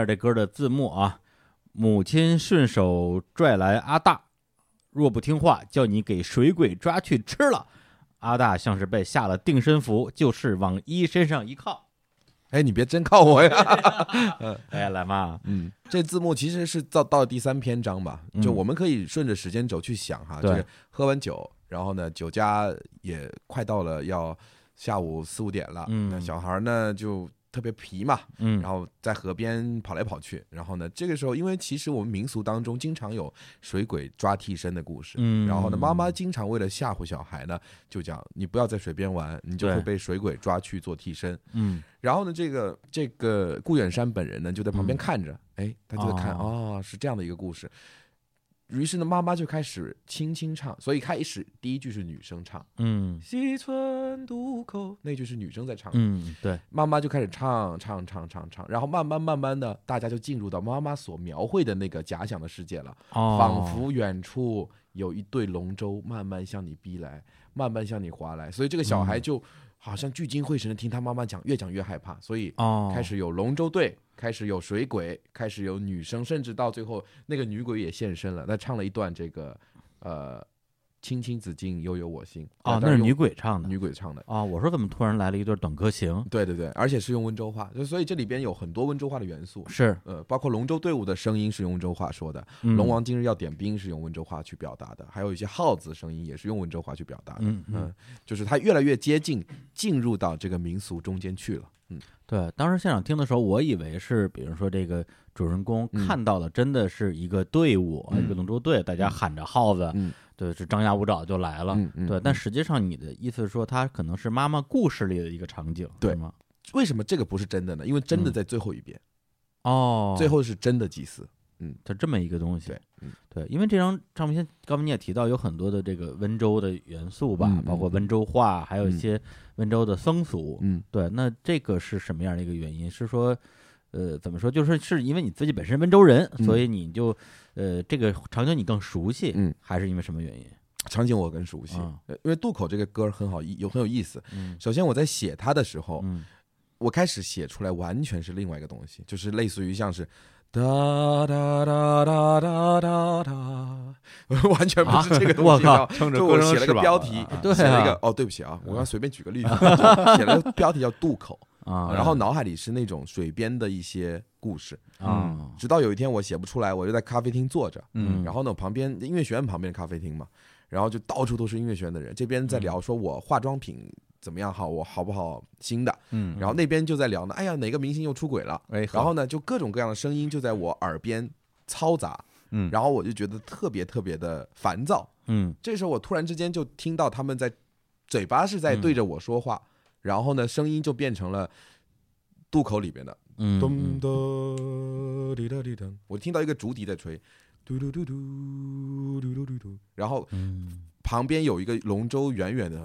下这歌的字幕啊。母亲顺手拽来阿大，若不听话，叫你给水鬼抓去吃了。阿大像是被下了定身符，就是往一身上一靠。哎，你别真靠我呀！哎，来嘛，嗯，这字幕其实是到到第三篇章吧，就嗯我们可以顺着时间轴去想哈，就对是喝完酒，然后呢，酒家也快到了要下午四五点了，嗯那小孩呢就特别皮嘛，嗯，然后在河边跑来跑去，然后呢，这个时候因为其实我们民俗当中经常有水鬼抓替身的故事，嗯。然后呢，妈妈经常为了吓唬小孩呢，就讲你不要在水边玩，你就会被水鬼抓去做替身。嗯。然后呢，这个这个顾远山本人呢，就在旁边嗯。看着，哎，他就在看，哦。哦，是这样的一个故事。于是呢，妈妈就开始轻轻唱，所以开始第一句是女生唱。嗯“西村渡口”，那句是女生在唱，嗯，对，妈妈就开始唱唱唱唱唱，然后慢慢慢慢的，大家就进入到妈妈所描绘的那个假想的世界了，哦，仿佛远处有一对龙舟慢慢向你逼来，慢慢向你划来，所以这个小孩嗯。就好像聚精会神的听他妈妈讲，越讲越害怕，所以哦，开始有龙舟队，开始有水鬼，开始有女生，甚至到最后那个女鬼也现身了，那唱了一段这个呃“青青子衿，悠悠我心”，哦，那是女鬼唱的。女鬼唱的。哦，我说怎么突然来了一段短歌行？对对对，而且是用温州话，就所以这里边有很多温州话的元素，是。呃，包括龙舟队伍的声音是用温州话说的，嗯。龙王今日要点兵是用温州话去表达的，还有一些号子声音也是用温州话去表达的，嗯嗯。嗯，就是它越来越接近进入到这个民俗中间去了，嗯，对，当时现场听的时候，我以为是，比如说这个主人公嗯。看到的真的是一个队伍，嗯。一个龙舟队，大家喊着号子，嗯对，是张牙舞爪就来了。对，嗯但实际上你的意思是说，它可能是妈妈故事里的一个场景，对吗？为什么这个不是真的呢？因为真的嗯在最后一遍，哦，最后是真的祭祀，嗯就这么一个东西。对，嗯对，因为这张唱片，刚才你也提到有很多的这个温州的元素吧，包括温州话，还有一嗯些温州的风俗。嗯对，那这个是什么样的一个原因？是说，呃，怎么说？就是是因为你自己本身温州人，嗯所以你就呃这个场景你更熟悉，嗯，还是因为什么原因？场景我更熟悉，因为渡口这个歌很好意有很有意思。嗯首先我在写它的时候，嗯我开始写出来完全是另外一个东西，就是类似于像是哒哒哒哒哒哒哒，完全不是这个东西。啊我靠撑着歌就我写了声翅膀个标题对写了一个啊哦，对不起啊，我刚随便举个例子，写了个标题叫渡口，啊，然后脑海里是那种水边的一些故事。啊，直到有一天我写不出来，我就在咖啡厅坐着，嗯然后呢，旁边音乐学院旁边的咖啡厅嘛，然后就到处都是音乐学院的人，这边在聊说我化妆品怎么样好，我好不好新的，嗯然后那边就在聊呢，哎呀，哪个明星又出轨了，哎，然后呢，就各种各样的声音就在我耳边嘈杂，嗯然后我就觉得特别特别的烦躁。嗯这时候我突然之间就听到他们在嘴巴是在对着我说话，然后呢，声音就变成了渡口里边的嗯咚嗯。咚滴答滴答，我听到一个竹笛在吹，嘟嘟嘟嘟嘟嘟嘟嘟，然后嗯。旁边有一个龙舟远远的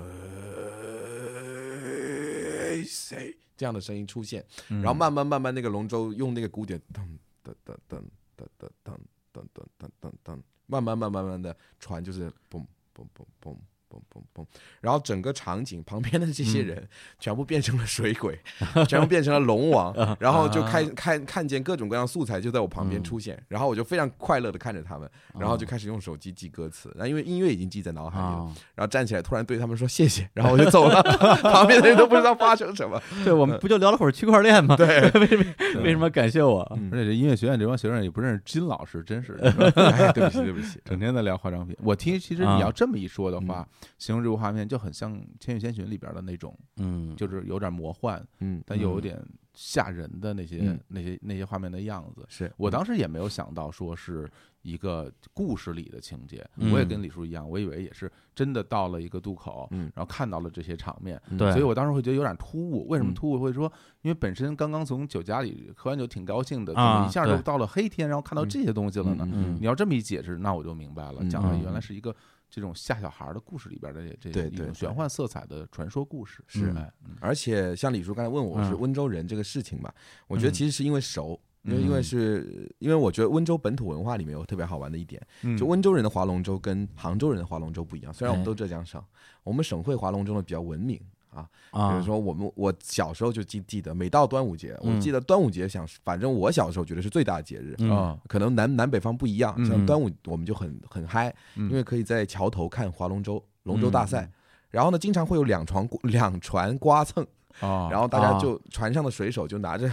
谁这样的声音出现，嗯。然后慢慢慢慢那个龙舟用那个鼓点噔噔噔噔噔噔噔噔噔噔噔噔，慢慢慢慢慢慢的船就是嘣嘣嘣嘣嘣嘣嘣，然后整个场景旁边的这些人全部变成了水鬼，全部变成了龙王，然后就看看看见各种各样素材就在我旁边出现，然后我就非常快乐的看着他们，然后就开始用手机记歌词，然后因为音乐已经记在脑海里了，啊，然后站起来突然对他们说谢谢，然后我就走了，旁边的人都不知道发生什么。对，我们不就聊了会儿区块链吗？对，为什么为什么感谢我？嗯而且这音乐学院这帮学生也不认识金老师，真是的哎，对不起，对不起，整天在聊化妆品。我听，其实啊你要这么一说的话，形容这幅画面就很像《千与千寻》里边的那种，嗯，就是有点魔幻，嗯，但又有点吓人的那些嗯那些那些画面的样子。是我当时也没有想到说是一个故事里的情节，嗯我也跟李叔一样，我以为也是真的到了一个渡口，嗯然后看到了这些场面，对，所以我当时会觉得有点突兀。为什么嗯突兀？会说，因为本身刚刚从酒家里喝完酒挺高兴的，怎啊么一下就到了黑天，然后看到这些东西了呢？嗯你要这么一解释，那我就明白了，嗯讲的嗯原来是一个这种吓小孩儿的故事里边的这这种玄幻色彩的传说故事。是而且像李叔刚才问我是嗯温州人这个事情嘛，我觉得嗯其实是因为熟。因为因为嗯是因为我觉得温州本土文化里面有特别好玩的一点，嗯就温州人的划龙舟跟杭州人的划龙舟不一样。虽然我们哎都浙江省，我们省会划龙舟呢比较文明，啊。啊，比如说我们我小时候就记记得，每到端午节，我嗯记得端午节想，反正我小时候觉得是最大的节日。嗯啊，可能南南北方不一样，嗯像端午我们就很很嗨，嗯因为可以在桥头看划龙舟，龙舟大赛。嗯然后呢，经常会有两船两船刮蹭，啊，然后大家啊就船上的水手就拿着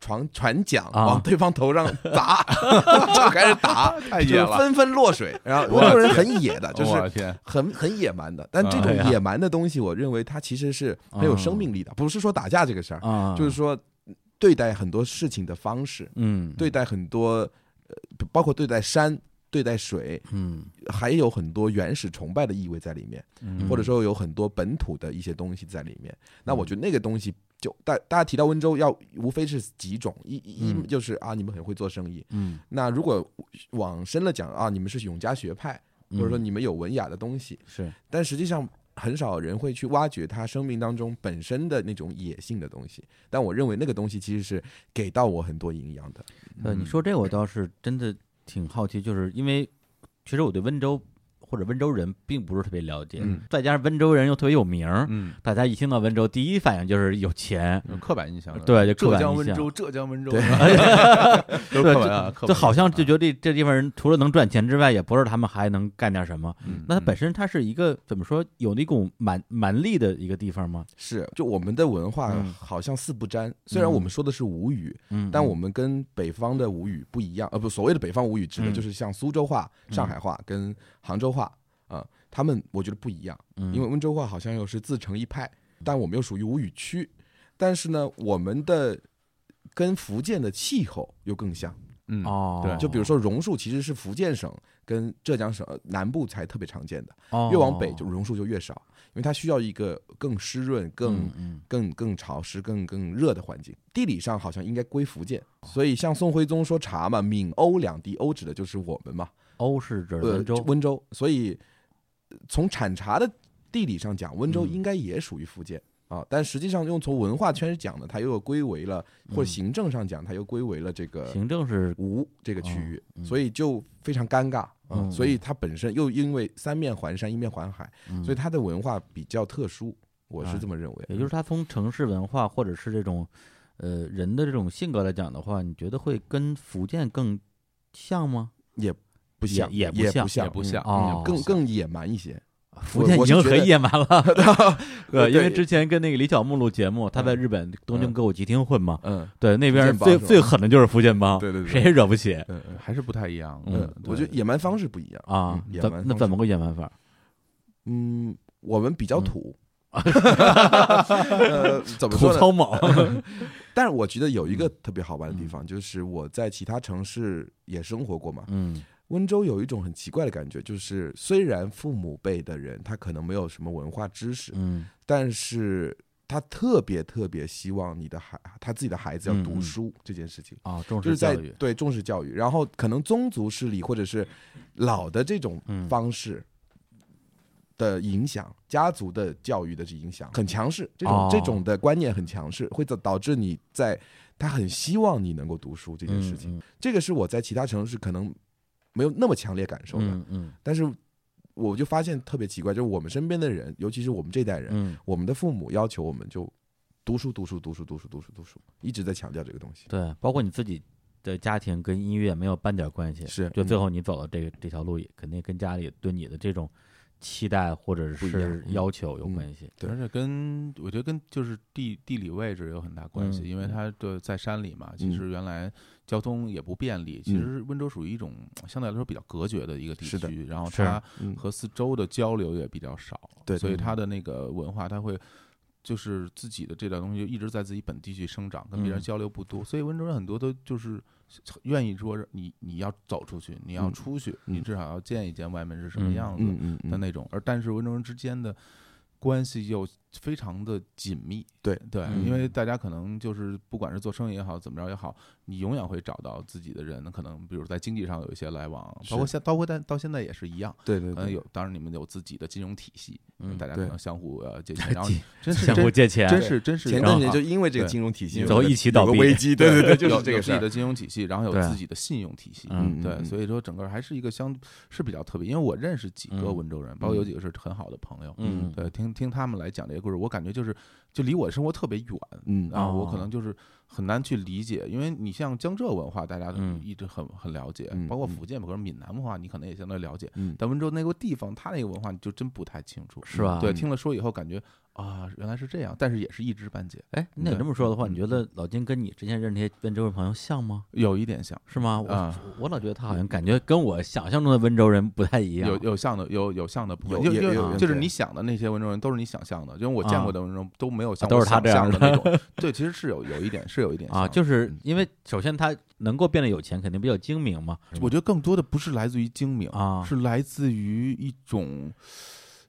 船船桨啊往对方头上砸，就开始打，太野了，就是纷纷落水。然后温州人很野的，就是很很野蛮的。但这种野蛮的东西，我认为它其实是很有生命力的，不是说打架这个事儿，啊，就是说对待很多事情的方式，嗯，对待很多呃，包括对待山。对待水，嗯还有很多原始崇拜的意味在里面，嗯或者说有很多本土的一些东西在里面。那我觉得那个东西就大大家提到温州，要无非是几种，一一嗯就是啊，你们很会做生意。嗯，那如果往深了讲啊，你们是永嘉学派，或者说你们有文雅的东西，是但实际上很少人会去挖掘他生命当中本身的那种野性的东西。但我认为那个东西其实是给到我很多营养的。呃，你说这我倒是真的挺好奇，就是因为其实我对温州或者温州人并不是特别了解，嗯。再加上温州人又特别有名大家一听到温州，第一反应就是有钱，有刻板印象，对，就浙板印象江温州，浙江温州，对对啊，就好像就觉得这这地方人除了能赚钱之外，也不知道他们还能干点什么。嗯。那它本身它是一个怎么说，有那种蛮蛮力的一个地方吗？是，就我们的文化嗯。好像四不沾，虽然我们说的是吴语，嗯，但我们跟北方的吴语不一样，呃，不，所谓的北方吴语指的嗯。就是像苏州话、上海话跟杭州话啊、他们我觉得不一样，嗯因为温州话好像又是自成一派，但我们又属于吴语区，但是呢，我们的跟福建的气候又更像，嗯哦，对就比如说榕树其实是福建省跟浙江省呃南部才特别常见的，哦越往北就榕树就越少，因为它需要一个更湿润、更嗯嗯更更潮湿、更更热的环境。地理上好像应该归福建，所以像宋徽宗说茶嘛，闽欧两地，欧指的就是我们嘛，欧是指呃，温州，温州。所以呃从产茶的地理上讲，温州嗯应该也属于福建。啊，但实际上用从文化圈讲呢，它又归为了，或者嗯行政上讲，它又归为了这个行政是吴这个区域，嗯所以就非常尴尬啊、嗯所以它本身又因为三面环山，一面环海，嗯所以它的文化比较特殊，我是哎这么认为。也就是它从城市文化或者是这种呃人的这种性格来讲的话，你觉得会跟福建更像吗？也不像，也也不像也不像，更更野蛮一些。福建已经很野蛮了 对，因为之前跟那个李小牧录节目，他在日本东京歌舞伎町混嘛，嗯对，那边最最狠的就是福建帮，对对对谁也惹不起嗯嗯还是不太一样。嗯嗯，我觉得野蛮方式不一样。啊那怎么个野蛮法？嗯，我们比较嗯土。呃，怎么土说呢？糙猛，但是我觉得有一个特别好玩的地方，就是我在其他城市也生活过嘛。嗯温州有一种很奇怪的感觉，就是虽然父母辈的人他可能没有什么文化知识，嗯。但是他特别特别希望你的孩他自己的孩子要读书这件事情。啊，重就是在视教育，对重视教育，然后可能宗族势力或者是老的这种嗯。方式的影响，家族的教育的影响很强势，这种、哦。这种的观念很强势，会导导致你在他很希望你能够读书这件事情。嗯。这个是我在其他城市可能没有那么强烈感受的，嗯嗯。但是我就发现特别奇怪，就是我们身边的人，尤其是我们这代人，嗯，我们的父母要求我们就读书读书读书读书读书读书，一直在强调这个东西。对，包括你自己的家庭跟音乐没有半点关系，是就最后你走了这个这条路，也肯定跟家里对你的这种期待或者是嗯要求有嗯关系。对而且跟我觉得跟就是地地理位置有很大关系，嗯因为它的在山里嘛，其实原来交通也不便利。其实温州属于一种相对来说比较隔绝的一个地区，然后它嗯，和四周的交流也比较少，对所以它的那个文化，它会就是自己的这点东西就一直在自己本地去生长，跟别人嗯交流不多，所以温州人很多都就是愿意说你你要走出去，你要嗯出去，嗯你至少要见一见外面是什么嗯样子的那种，而但是温州人之间的关系又非常的紧密，对对，嗯因为大家可能就是不管是做生意也好，怎么着也好，你永远会找到自己的人，可能比如在经济上有一些来往，包括现包括但到现在也是一样，对对对，可能有，当然你们有自己的金融体系，嗯大家可能相互呃借 钱，然后真是相互真借钱，真是真是前段时间有啊就因为这个金融体系然后一起倒个危机，对对对，就是有这个自己的金融体系，然后有自己的信用体系，嗯对，嗯所以说整个还是一个相是比较特别，因为我认识几个嗯温州人，包括有几个是很好的朋友，嗯对，听听他们来讲这些故事，我感觉就是就离我的生活特别远嗯啊，我哦可能。就是很难去理解，因为你像江浙文化，大家一直很很了解，嗯包括福建，或者闽南文化，你可能也相对了解，嗯但温州那个地方，它那个文化你就真不太清楚，是吧。对，嗯听了说以后感觉啊，原来是这样，但是也是一知半解，哎，那你这么说的话，你嗯觉得老金跟你之前认识那些温州人朋友像吗？有一点像。是吗？我啊我老觉得他好像感觉跟我想象中的温州人不太一样。有有像的，有有像的朋友，有有就是你想的那些温州人都是你想象的，因为我见过的温州人都没有像啊都是他这样的那种。对，其实是有有一点是有一点啊，像就是嗯因为首先他能够变得有钱，肯定比较精明嘛。我觉得更多的不是来自于精明啊是来自于一种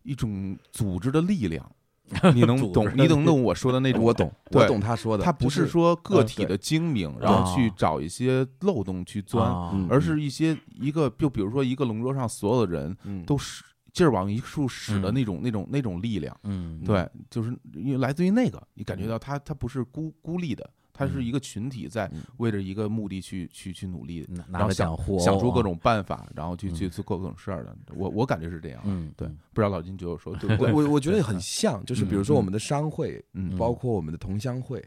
一种组织的力量。你能懂 你懂懂我说的那种？我懂，我懂他说的，他不是说个体的精明，然后去啊找一些漏洞去钻，而是一些一个，就比如说一个龙舟上所有的人嗯都使劲儿往一处使的嗯那种、那种那种力量。嗯，对，就是因为来自于那个，你感觉到他他不是孤孤立的，他是嗯一个群体在嗯为着一个目的去去去努力，然后想想出各种办法，然后去去做各种事儿的。我我感觉是这样。嗯，对嗯，不知道老金觉得说对不我对？我我觉得很像，就是比如说我们的商会，嗯包括我们的同乡会，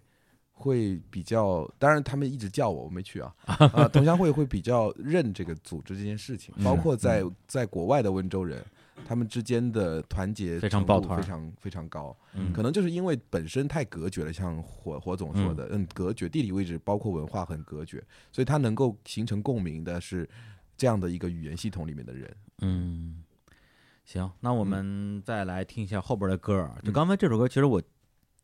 会比较，当然他们一直叫我，我没去啊。啊，同乡会会比较认这个组织这件事情，包括在在国外的温州人，他们之间的团结非常程抱团非常非常高。嗯可能就是因为本身太隔绝了，像火火总说的，嗯，隔绝地理位置，包括文化很隔绝，所以它能够形成共鸣的是这样的一个语言系统里面的人。嗯，行，那我们再来听一下后边的歌儿。就嗯刚才这首歌，其实我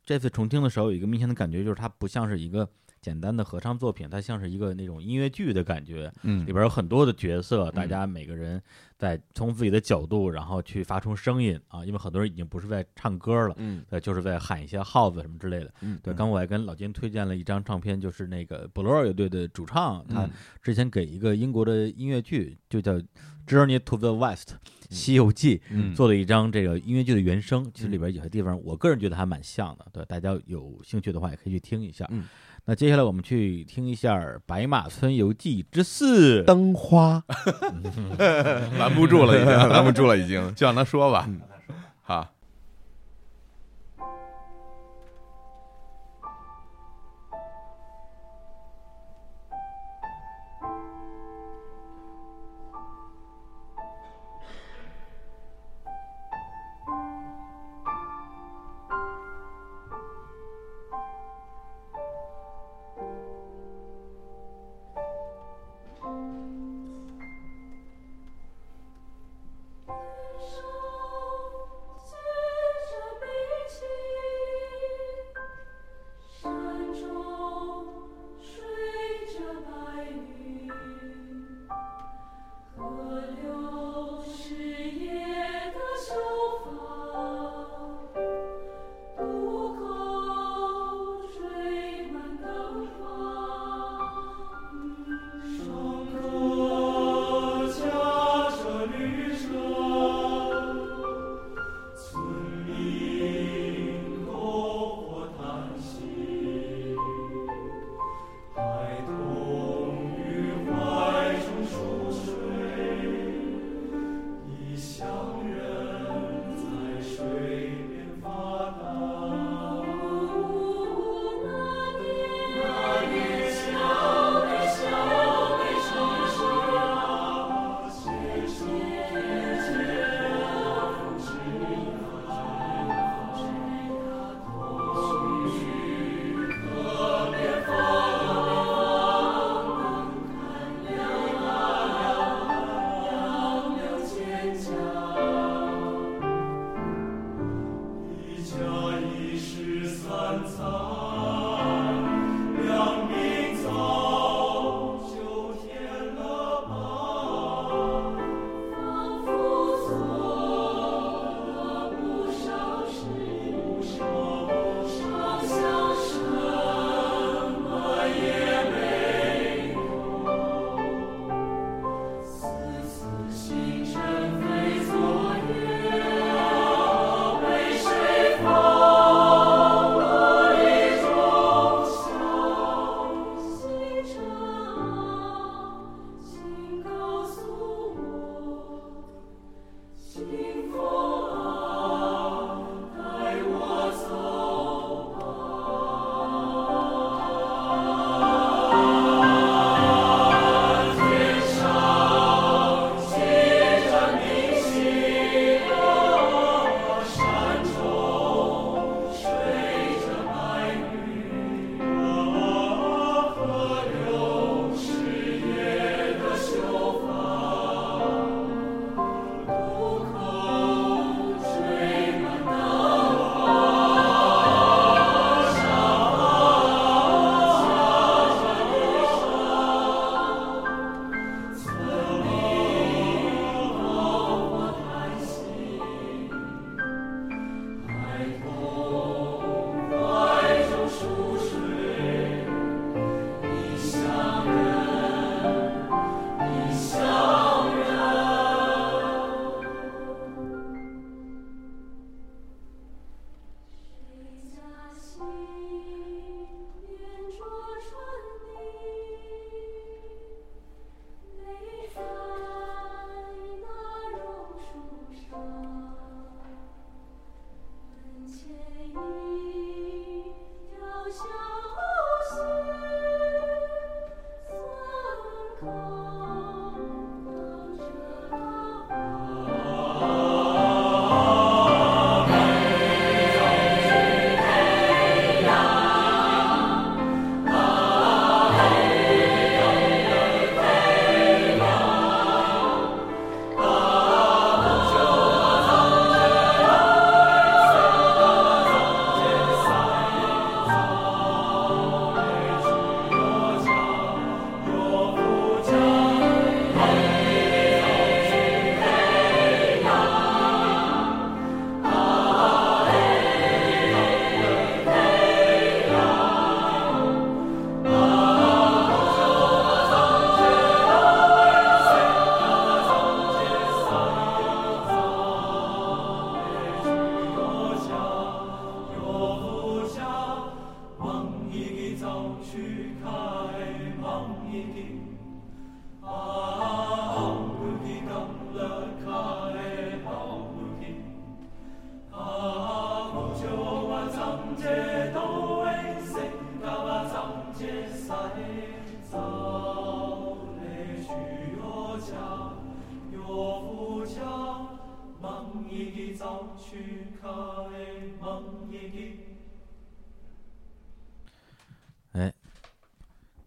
这次重听的时候有一个明显的感觉，就是它不像是一个简单的合唱作品，它像是一个那种音乐剧的感觉。嗯里边有很多的角色，大嗯家每个人在从自己的角度，然后去发出声音啊，因为很多人已经不是在唱歌了，嗯对，就是在喊一些号子什么之类的。嗯，对，刚我还跟老金推荐了一张唱片，就是那个 Blur 乐队的主唱，他嗯之前给一个英国的音乐剧，就叫《Journey to the West》西游记，嗯做了一张这个音乐剧的原声。其实里边有些地方，我个人觉得还蛮像的。对，大家有兴趣的话，也可以去听一下。嗯，那接下来我们去听一下《白马村游记之四》。灯花拦不住了，已经 拦不住了，已经。就让他说吧嗯。好，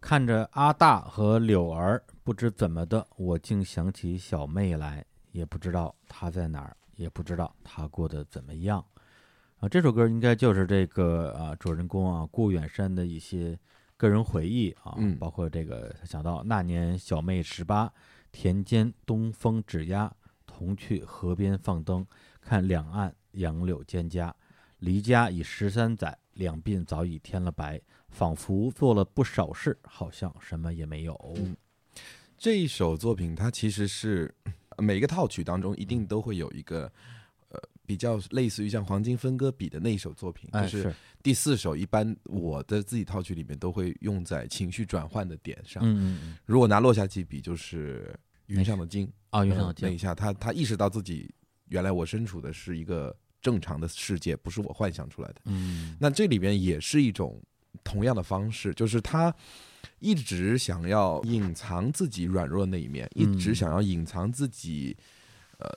看着阿大和柳儿，不知怎么的，我竟想起小妹来，也不知道她在哪儿，也不知道她过得怎么样。啊，这首歌应该就是这个啊主人公啊顾远山的一些个人回忆啊，嗯包括这个想到那年小妹十八，田间东风指压，同去河边放灯，看两岸杨柳蒹葭。离家已十三载，两鬓早已添了白，仿佛做了不少事，好像什么也没有。嗯这一首作品，它其实是呃 每一个套曲当中一定都会有一个呃比较类似于像黄金分割比的那一首作品，哎，就是第四首，一般我的自己套曲里面都会用在情绪转换的点上。如果拿落下记比，就是云上的鲸，啊，云上的镜，呃那一下，他他意识到自己原来我身处的是一个正常的世界，不是我幻想出来的。嗯那这里边也是一种同样的方式，就是他一直想要隐藏自己软弱的那一面，嗯。一直想要隐藏自己呃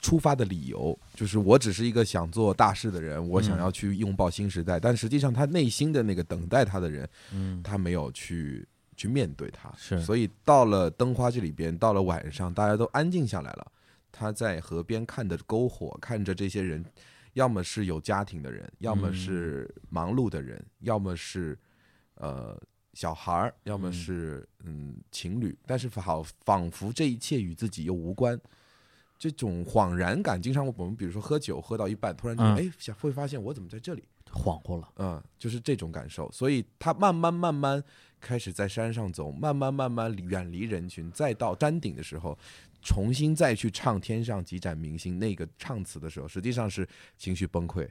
出发的理由，就是我只是一个想做大事的人，我想要去拥抱新时代，但实际上他内心的那个等待他的人，嗯，他没有去去面对他，是。所以到了灯花这里边，到了晚上，大家都安静下来了。他在河边看着篝火，看着这些人，要么是有家庭的人，要么是忙碌的人，要么是呃小孩儿，要么是嗯情侣，但是好仿佛这一切与自己又无关。这种恍然感，经常我们比如说喝酒喝到一半，突然就嗯。哎想会发现我怎么在这里，恍惚了。嗯，就是这种感受，所以他慢慢慢慢开始在山上走，慢慢慢慢远离人群，再到山顶的时候，重新再去唱“天上几盏明星”那个唱词的时候，实际上是情绪崩溃。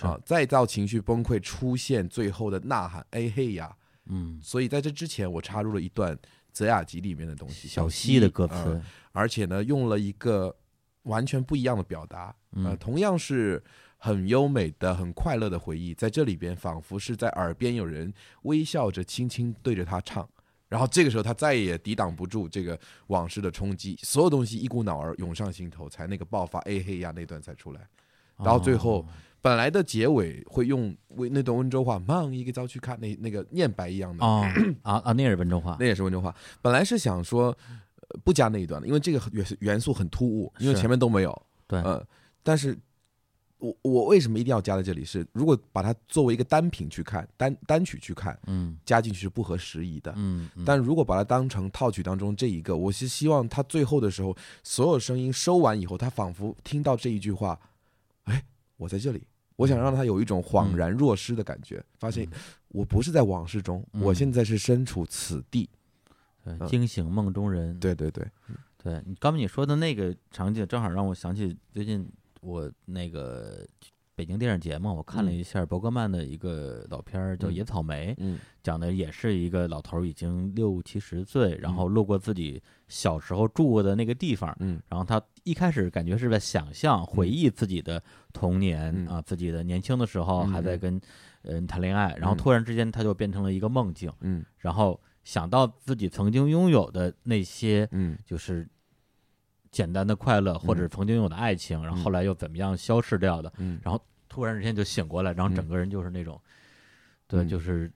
啊，再到情绪崩溃出现最后的呐喊“哎嘿呀。嗯”，，所以在这之前，我插入了一段《泽雅集》里面的东西，小溪的歌词。嗯，而且呢，用了一个完全不一样的表达，呃，嗯同样是很优美的、很快乐的回忆，在这里边仿佛是在耳边有人微笑着、轻轻对着他唱，然后这个时候他再也抵挡不住这个往事的冲击，所有东西一股脑儿涌上心头，才那个爆发哎嘿呀那段才出来，然后最后哦。本来的结尾会用温那段温州话“忙一个早去看”那那个念白一样的，哦 啊啊，那也是温州话。那，也是温州话。本来是想说、呃不加那一段的，因为这个元素元素很突兀，因为前面都没有。对。呃，但是我我为什么一定要加在这里是？如果把它作为一个单品去看，单单曲去看，嗯加进去是不合时宜的。嗯，嗯但如果把它当成套曲当中这一个，我是希望他最后的时候，所有声音收完以后，他仿佛听到这一句话，哎，我在这里。我想让他有一种恍然若失的感觉，发现我不是在往事中，嗯我现在是身处此地。惊醒梦中人，对对对，对你刚才你说的那个场景，正好让我想起最近我那个北京电视节嘛，我看了一下伯格曼的一个老片儿叫《嗯野草莓》，嗯讲的也是一个老头儿已经六七十岁，然后路过自己小时候住过的那个地方，嗯。然后他一开始感觉是在想象、回忆自己的童年、嗯。啊，自己的年轻的时候嗯还在跟人谈恋爱，然后嗯。突然之间他就变成了一个梦境，嗯。然后想到自己曾经拥有的那些嗯。就是简单的快乐，或者曾经有的爱情，然后后来又怎么样消逝掉的，嗯。然后突然之间就醒过来，然后整嗯个人就是那种，对，嗯就是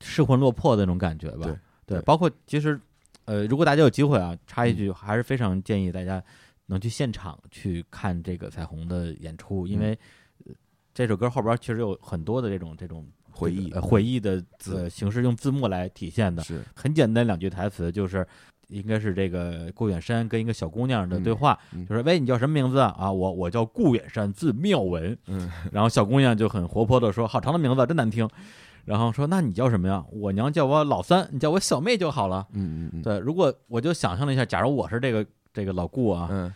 失魂落魄的那种感觉吧。对对包括其实，呃，如果大家有机会啊，插一嗯。句，还是非常建议大家能去现场去看这个彩虹的演出，因嗯。为。呃这首歌后边其实有很多的这种这种回忆。呃回忆的字呃形式，用字幕来体现的。是。很简单两句台词，就是应该是这个顾远山跟一个小姑娘的对话，嗯嗯就说喂，你叫什么名字啊？啊，我我叫顾远山，字妙文。嗯，然后小姑娘就很活泼的说：“好长的名字，真难听。”然后说：“那你叫什么呀？我娘叫我老三，你叫我小妹就好了。嗯嗯嗯对，如果我就想象了一下，假如我是这个这个老顾啊，嗯，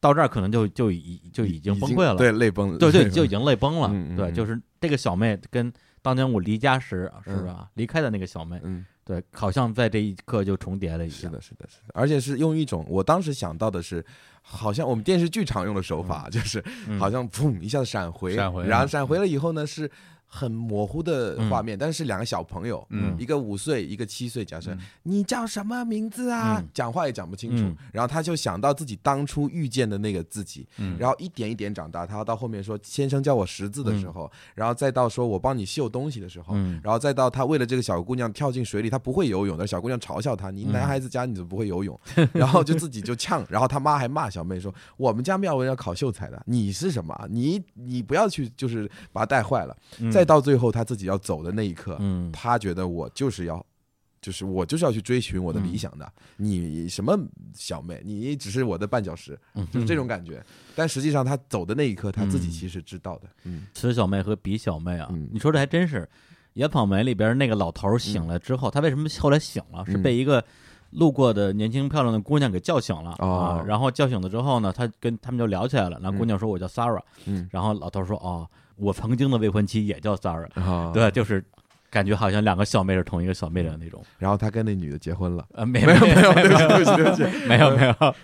到这儿可能就就已就已经崩溃了，对，泪崩，对对，就已经泪崩了。对，就是这个小妹跟当年我离家时是吧，离开的那个小妹，嗯，对，好像在这一刻就重叠了一样。是的，是的，是的，而且是用一种我当时想到的是，好像我们电视剧常用的手法，就是嗯好像砰一下子闪回，闪回然后闪回了以后呢是。很模糊的画面，但是是两个小朋友，嗯。一个五岁，一个七岁，假设、嗯你叫什么名字啊？嗯。讲话也讲不清楚，嗯。然后他就想到自己当初遇见的那个自己，嗯。然后一点一点长大，他要到后面说先生教我识字的时候，然后再到说我帮你绣东西的时候，嗯。然后再到他为了这个小姑娘跳进水里，他不会游泳的，小姑娘嘲笑他，你男孩子家你怎么不会游泳？然后就自己就呛，然后他妈还骂小妹说我们家妙文要考秀才的，你是什么？啊？你你不要去就是把他带坏了。嗯再到最后他自己要走的那一刻，嗯他觉得我就是要。就是我就是要去追寻我的理想的，你什么小妹，你只是我的绊脚石，嗯就是这种感觉。但实际上他走的那一刻，他自己嗯其实知道的。嗯此小妹和彼小妹啊，嗯你说这还真是。野草莓里边那个老头醒了之后，他为什么后来醒了？是嗯被一个路过的年轻漂亮的姑娘给叫醒了、哦啊。然后叫醒了之后呢，他跟他们就聊起来了。然后姑娘说：“我叫 Sarah。嗯然后老头说：“哦，我曾经的未婚妻也叫 Sarah。啊，对，就是感觉好像两个小妹是同一个小妹的那种。然后他跟那女的结婚了。呃，没有没有没有对不起对不起对不起，没有没有，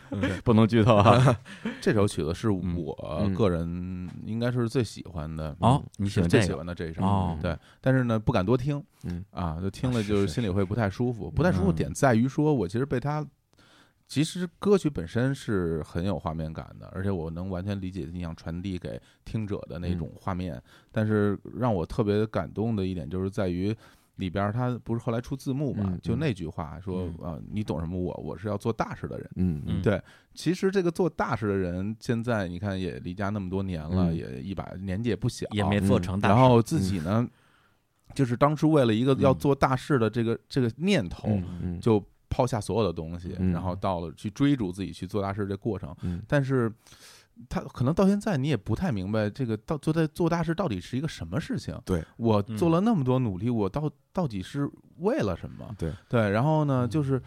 不能剧透啊。这首曲子是嗯我嗯个人应该是最喜欢的哦，你喜欢最喜欢的这一首。哦对，但是呢，不敢多听，嗯啊，就听了就是心里会不太舒服。不太舒服嗯点在于说，我其实被他，其实歌曲本身是很有画面感的，而且我能完全理解你想传递给听者的那种画面。但是让我特别感动的一点就是在于。里边他不是后来出字幕嘛？就那句话说嗯啊，你懂什么我？我是要做大事的人。嗯嗯对，其实这个做大事的人，现在你看也离家那么多年了，嗯也一把年纪也不小，也没做成大事。然后自己呢，就是当初为了一个要做大事的这个这个念头，就抛下所有的东西，嗯。然后到了去追逐自己去做大事这过程。嗯。但是，他可能到现在你也不太明白，这个到做在做大事到底是一个什么事情。对。我嗯做了那么多努力，我到到底是为了什么？对。对，然后呢，嗯。就是。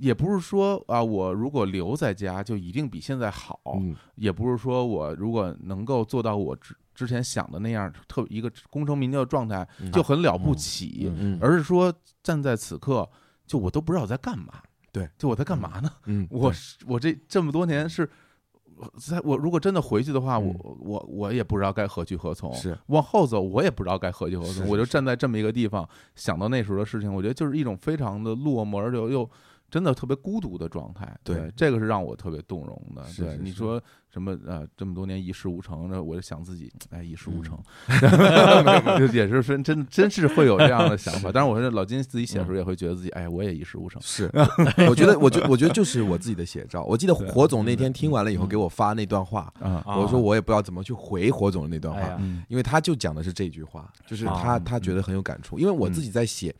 也不是说啊，我如果留在家就一定比现在好，嗯。也不是说我如果能够做到我之之前想的那样特一个功成名就的状态，嗯。就很了不起，而是说站在此刻，就我都不知道我在干嘛。对，就我在干嘛呢？嗯，我是我这这么多年是，在我如果真的回去的话，嗯我我我也不知道该何去何从。是往后走，我也不知道该何去何从。我就站在这么一个地方，想到那时候的事情，我觉得就是一种非常的落寞，而且又真的特别孤独的状态。对这个是让我特别动容的。对，是是是你说什么呃，这么多年一事无成，那我就想自己，哎，一事无成，就也是真真真是会有这样的想法。当然，我说老金自己写的时候也会觉得自己，哎，我也一事无成。是，我觉得，我觉我觉得就是我自己的写照。我记得对火总那天听完了以后给我发那段话，我说我也不知道怎么去回火总的那段话因为他就讲的是这句话，就是他啊他觉得很有感触。因为我自己在写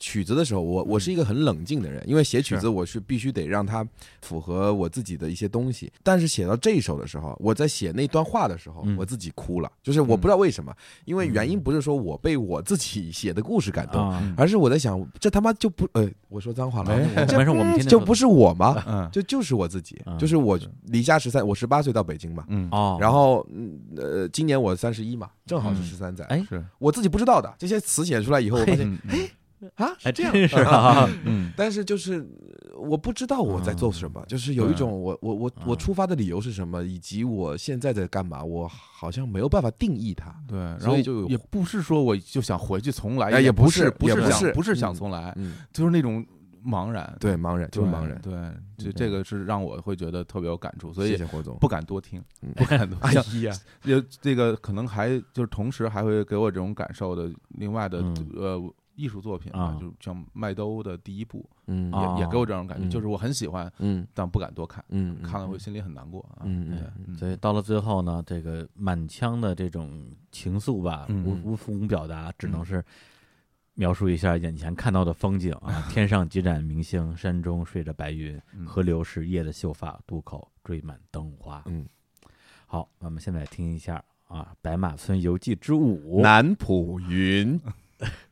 曲子的时候，我嗯我是一个很冷静的人，因为写曲子我是必须得让它符合我自己的一些东西。但是写到这一首的时候，我在写那段话的时候嗯，我自己哭了，就是我不知道为什么，因为原因不是说我被我自己写的故事感动，啊，而是我在想，这他妈就不呃，我说脏话了，没事，我们就不是我吗？嗯。就就是我自己嗯，就是我离家十三，我十八岁到北京嘛，嗯，哦，然后嗯呃，今年我三十一嘛，正好是嗯。十三载，哎。是。我自己不知道的这些词写出来以后，我发现嗯嗯啊哎，是这样，真是啊，嗯。但是就是呃我不知道我在做什么，就是有一种我我我我嗯。出发的理由是什么，以及我现在在干嘛，我好像没有办法定义它。对，然所以就也不是说我就想回去重来，哎也不不是不是不是想不是想嗯重来，嗯，就是那种茫然，对，茫然就是茫然。对，就嗯这个是让我会觉得特别有感触，所以谢谢。不敢多听，嗯不敢多哎像呀，这这个可能还就是同时还会给我这种感受的另外的嗯。呃艺术作品啊就像麦兜的第一部嗯啊也也给我这种感觉，嗯就是我很喜欢，嗯但不敢多看，嗯，看了会心里很难过嗯嗯嗯所以到了最后呢，这个满腔的这种情愫吧，无无无从表达，只能是描述一下眼前看到的风景啊。天上几盏明星，山中睡着白云，嗯河流是夜的秀发，渡口缀满灯花。嗯，好，我们现在听一下啊，《白马村游记之舞》。南浦云，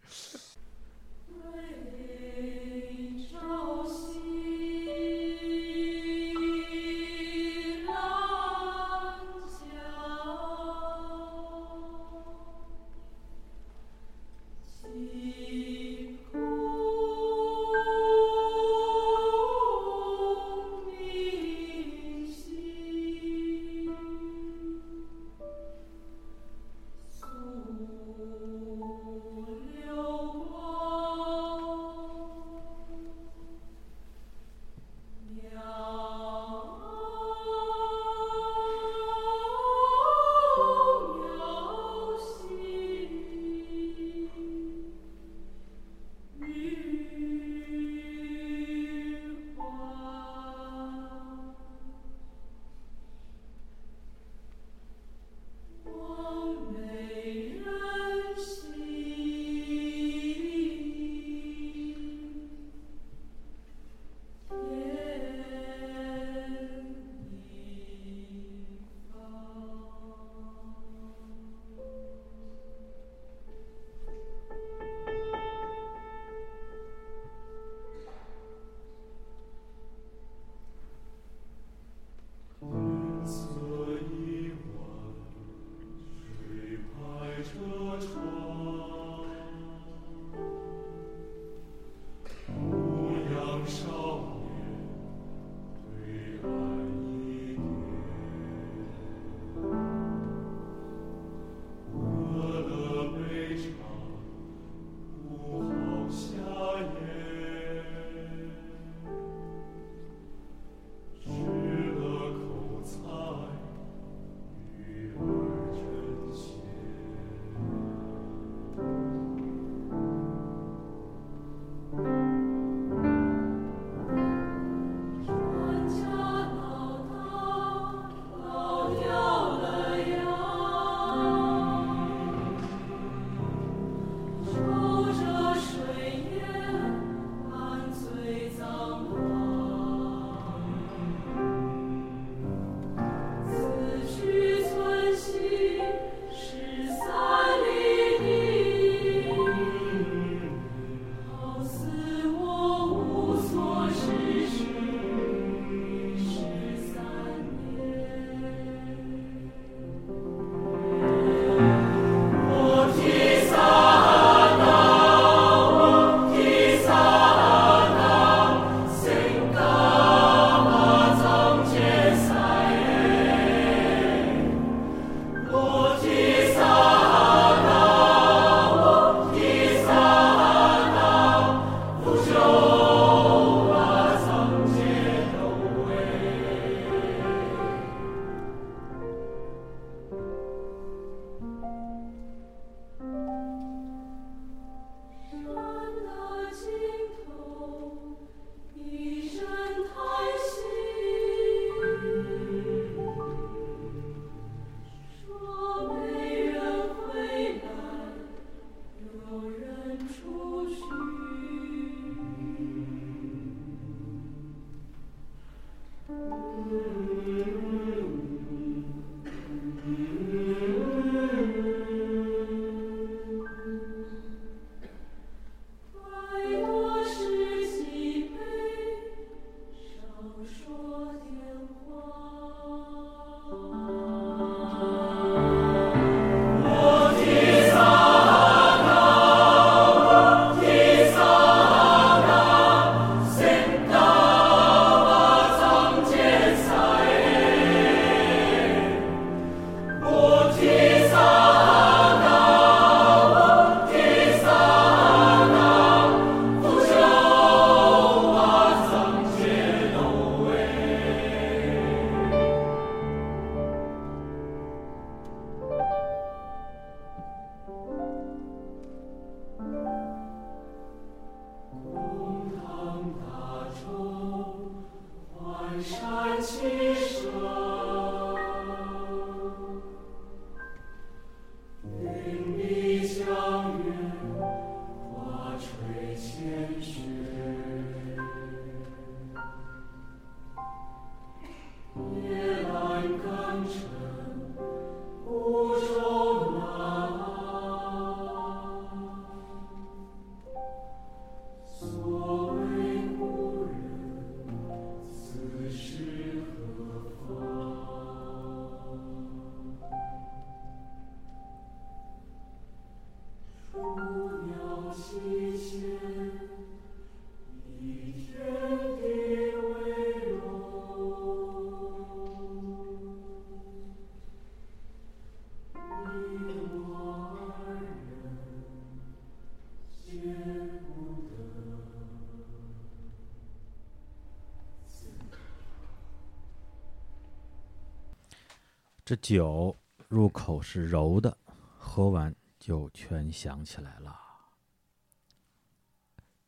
这酒入口是柔的，喝完就全想起来了。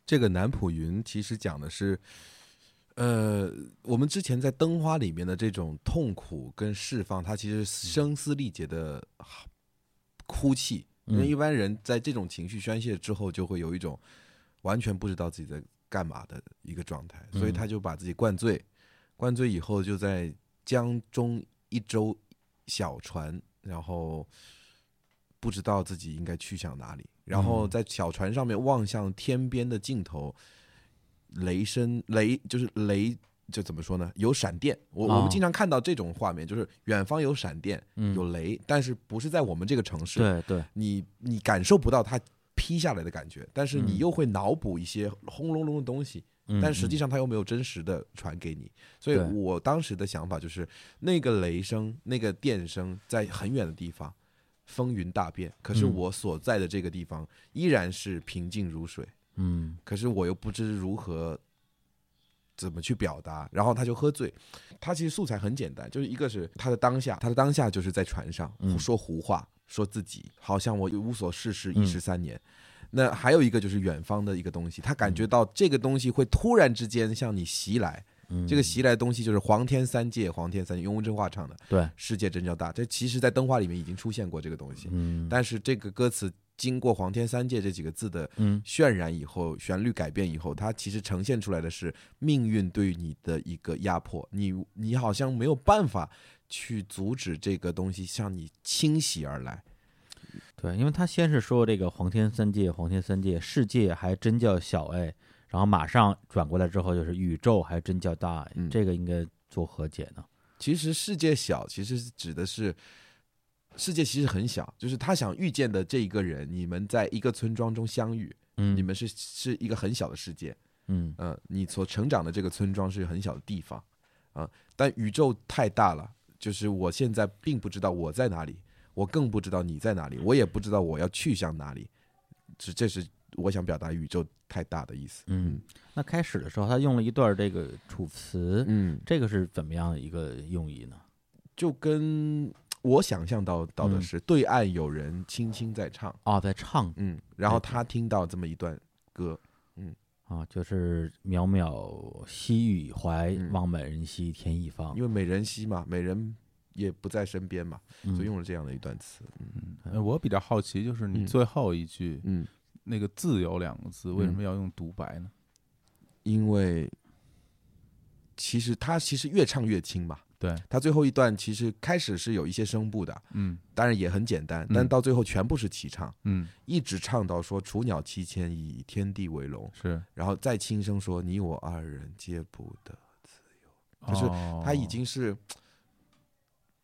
这个南浦云其实讲的是，呃，我们之前在灯花里面的这种痛苦跟释放，它其实声嘶力竭的哭泣。因为嗯一般人在这种情绪宣泄之后，就会有一种完全不知道自己在干嘛的一个状态，所以嗯他就把自己灌醉，灌醉以后就在江中一舟小船，然后不知道自己应该去向哪里，然后嗯。在小船上面望向天边的尽头，雷声雷就是雷。就怎么说呢？有闪电，我我哦。们经常看到这种画面，就是远方有闪电，嗯。有雷，但是不是在我们这个城市，对对，你你感受不到它劈下来的感觉，但是你嗯。又会脑补一些轰隆隆的东西，嗯但实际嗯上他又没有真实的传给你，所以我当时的想法就是，那个雷声、那个电声在很远的地方风云大变，可是嗯。我所在的这个地方依然是平静如水，嗯。可是我又不知如何怎么去表达，然后他就喝醉。他其实素材很简单，就是一个是他的当下，他的当下就是在船上、嗯。说胡话，说自己好像我无所事事嗯。一十三年。那还有一个就是远方的一个东西，他感嗯。觉到这个东西会突然之间向你袭来，嗯，这个袭来的东西就是黄天三界，黄天三界，雍文真话唱的对，“世界真叫大”，这其实在灯花里面已经出现过这个东西，嗯。但是这个歌词经过“黄天三界”这几个字的嗯。渲染以后，旋律改变以后，它其实呈现出来的是命运对你的一个压迫，你你好像没有办法去阻止这个东西向你倾袭而来。对，因为他先是说这个黄天三界，黄天三界，世界还真叫小哎，然后马上转过来之后就是宇宙还真叫大哎，嗯这个应该做何解呢？其实世界小，其实是指的是世界其实很小，就是他想遇见的这一个人，你们在一个村庄中相遇，嗯，你们是是一个很小的世界，嗯嗯、你所成长的这个村庄是很小的地方，啊、但宇宙太大了，就是我现在并不知道我在哪里，我更不知道你在哪里，我也不知道我要去向哪里，这这是我想表达宇宙太大的意思。嗯，那开始的时候他用了一段这个楚辞，嗯，这个是怎么样的一个用意呢？就跟我想象到到的嗯是，对岸有人轻轻在唱，哦，在唱嗯，然后他听到这么一段歌，嗯啊，就是渺渺兮予怀，嗯望美人兮天一方因。为美人兮嘛，美人也不在身边嘛，嗯。所以用了这样的一段词。嗯。我比较好奇，就是你嗯。最后一句、嗯，那个“自由”两个字，为什嗯么要用独白呢？因为其实他其实越唱越轻嘛，对，他最后一段其实开始是有一些声部的，嗯。当然也很简单，但嗯到最后全部是齐唱，嗯，一直唱到说“雏鸟七千，以天地为笼是”，然后再轻声说“你我二人皆不得自由”，就是哦。他已经是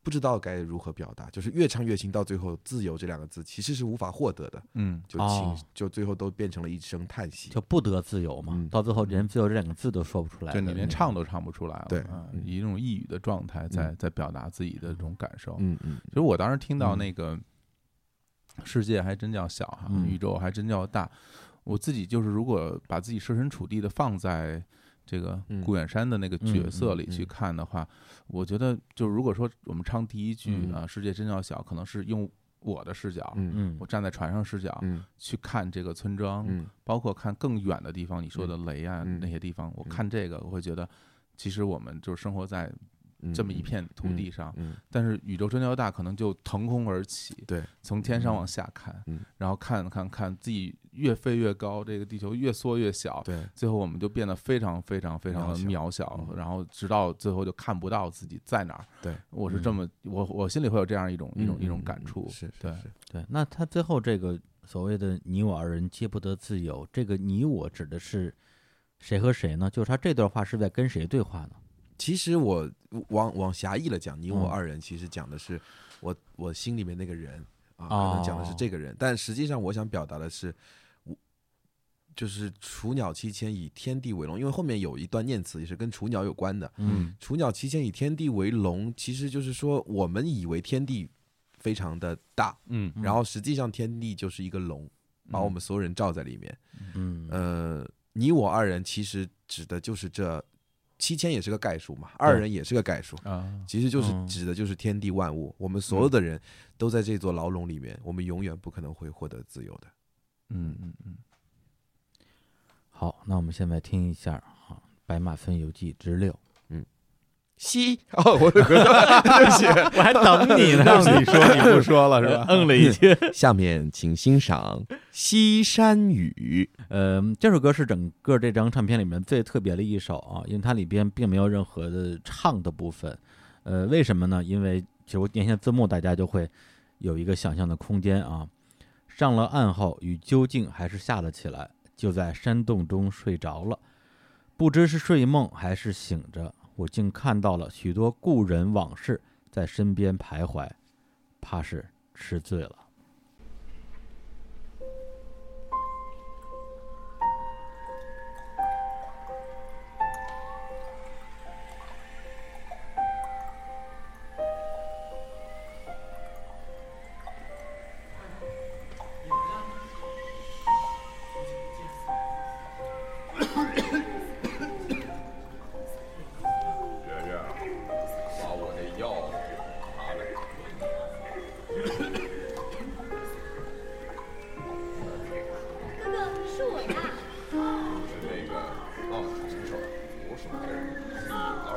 不知道该如何表达，就是越唱越轻，到最后“自由”这两个字其实是无法获得的，嗯就轻、哦就最后都变成了一声叹息。就不得自由嘛，嗯。到最后连自由这两个字都说不出来你连唱都唱不出来了，对以一种抑郁的状态在嗯。在表达自己的这种感受。嗯嗯其实我当时听到嗯。那个世界还真叫小哈，嗯。宇宙还真叫大，我自己就是如果把自己设身处地的放在这个嗯顾远山的那个角色里去看的话，我觉得就如果说我们唱第一句嗯。啊，世界真要小，可能是用我的视角，嗯。嗯。我站在船上视角嗯。去看这个村庄，嗯。包括看更远的地方，你说的雷啊嗯。那些地方，我嗯。看这个我会觉得，其实我们就是生活在嗯，这么一片土地上，嗯，但是宇宙真叫大，可能就腾空而起，对，从天上往下看，嗯然后看看看自己越飞越高，这个地球越缩越小，对，最后我们就变得非常非常非常的渺渺小，嗯然后直到最后就看不到自己在哪儿。对，我是这么，我我心里会有这样一种一种嗯一种感触，是，对对，那他最后这个所谓的“你我二人皆不得自由”，这个“你我”指的是谁和谁呢？就是他这段话是在跟谁对话呢？其实我往往狭义了讲，你我嗯。二人其实讲的是我我心里面那个人啊，哦可能讲的是这个人，但实际上我想表达的是，我就是雏鸟七千以天地为笼，因为后面有一段念词也是跟雏鸟有关的。嗯雏鸟七千以天地为笼，其实就是说我们以为天地非常的大，嗯嗯。然后实际上天地就是一个笼，把我们所有人罩在里面。嗯。呃，你我二人其实指的就是这七千也是个概数嘛，二人也是个概数，啊，其实就是嗯。指的就是天地万物，我们所有的人都在这座牢笼里面，我们永远不可能会获得自由的。嗯嗯嗯，好，那我们现在听一下啊，《白马分游记之六》，西哦，我的对不起，我还等你呢，让你说你不说了是吧？嗯了一句。下面请欣赏《西山雨嗯，这首歌是整个这张唱片里面最特别的一首啊，因为它里边并没有任何的唱的部分。呃，为什么呢？因为其实我念一下字幕，大家就会有一个想象的空间啊。上了岸后，雨究竟还是下了起来，就在山洞中睡着了。不知是睡梦还是醒着，我竟看到了许多故人往事在身边徘徊，怕是吃醉了。是我呀。是那个啊，没事儿，不是别人，你二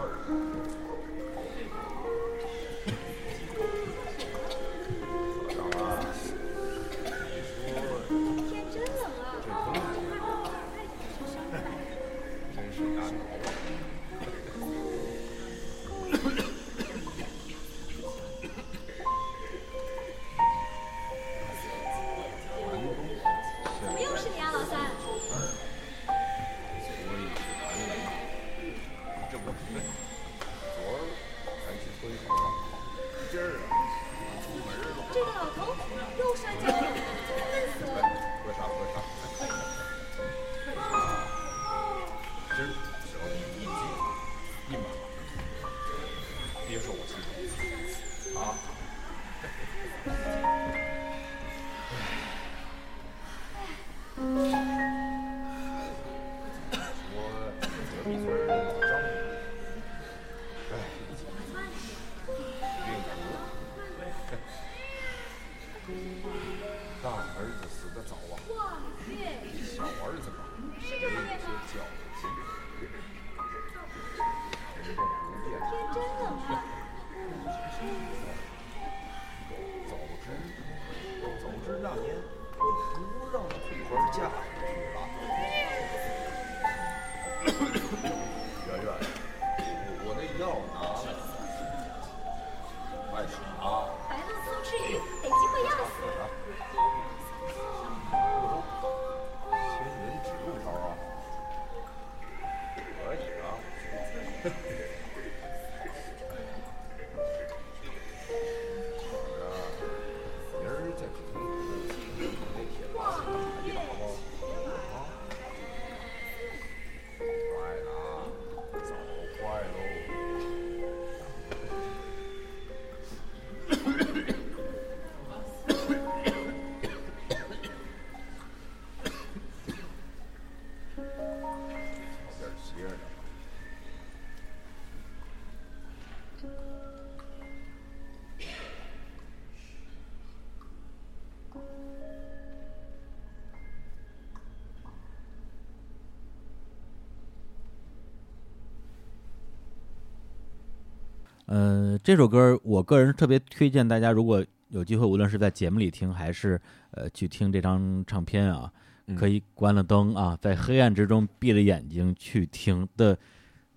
呃，这首歌我个人特别推荐大家，如果有机会，无论是在节目里听，还是呃去听这张唱片啊，嗯可以关了灯啊，在黑暗之中闭着眼睛去听的，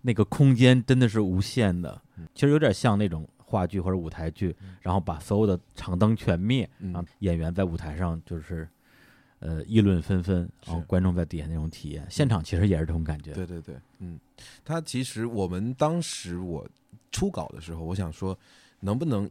那个空间真的是无限的。嗯其实有点像那种话剧或者舞台剧，然后把所有的场灯全灭，然后，演员在舞台上就是呃议论纷纷，然后观众在底下那种体验，现场其实也是这种感觉。对对对，嗯，他其实我们当时我初稿的时候，我想说，能不能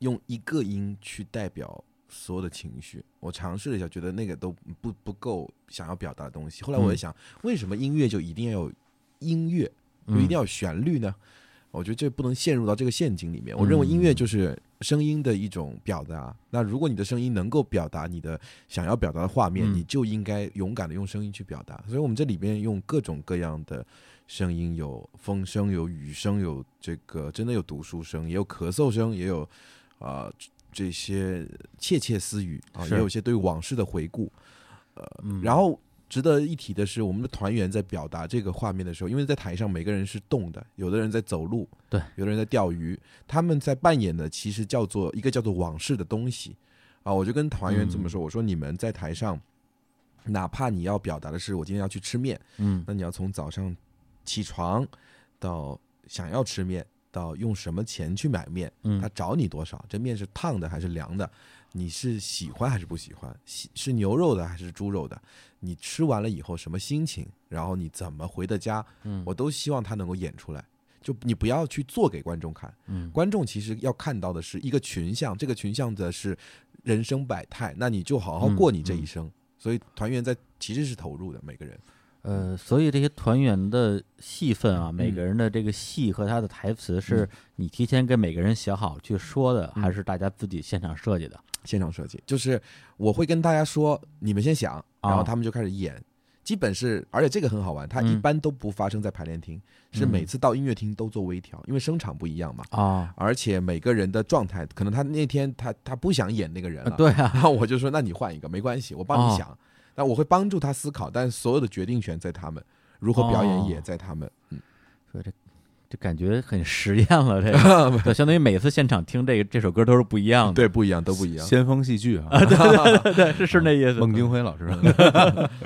用一个音去代表所有的情绪？我尝试了一下，觉得那个都不不够想要表达的东西。后来我也嗯想，为什么音乐就一定要有音乐，就一定要有旋律呢？我觉得这不能陷入到这个陷阱里面。我认为音乐就是声音的一种表达。那如果你的声音能够表达你的想要表达的画面，嗯你就应该勇敢的用声音去表达。所以我们这里边用各种各样的声音，有风声，有雨声，有这个真的有读书声，也有咳嗽声，也有啊、呃这些窃窃私语啊，也有一些对往事的回顾。嗯，然后值得一提的是，我们的团员在表达这个画面的时候，因为在台上每个人是动的，有的人在走路，对，有的人在钓鱼，他们在扮演的其实叫做一个叫做往事的东西啊。我就跟团员这么说，我说你们在台上，哪怕你要表达的是我今天要去吃面，嗯那你要从早上起床到想要吃面，到用什么钱去买面，嗯他找你多少，这面是烫的还是凉的，你是喜欢还是不喜欢，喜是牛肉的还是猪肉的，你吃完了以后什么心情，然后你怎么回的家，嗯？我都希望他能够演出来。就你不要去做给观众看，嗯。观众其实要看到的是一个群像，这个群像的是人生百态，那你就好好过你这一生。所以团员在其实是投入的，每个人。呃，所以这些团员的戏份嗯啊，每个人的这个戏和他的台词，是你提前跟每个人写好去说的，嗯。还是大家自己现场设计的？现场设计，就是我会跟大家说，你们先想，然后啊。他们就开始演。基本是，而且这个很好玩，它一嗯。般都不发生在排练厅，是嗯。每次到音乐厅都做微调，因为声场不一样嘛。啊，而且每个人的状态，可能他那天他他不想演那个人了，对啊，然后我就说，那你换一个没关系，我帮哦。你想。那我会帮助他思考，但所有的决定权在他们，如何表演哦也在他们。嗯，所以这这感觉很实验了，这个，相当于每次现场听这个这首歌都是不一样的，对，不一样，都不一样。先锋戏剧啊，对，是是那意思。孟京辉老师。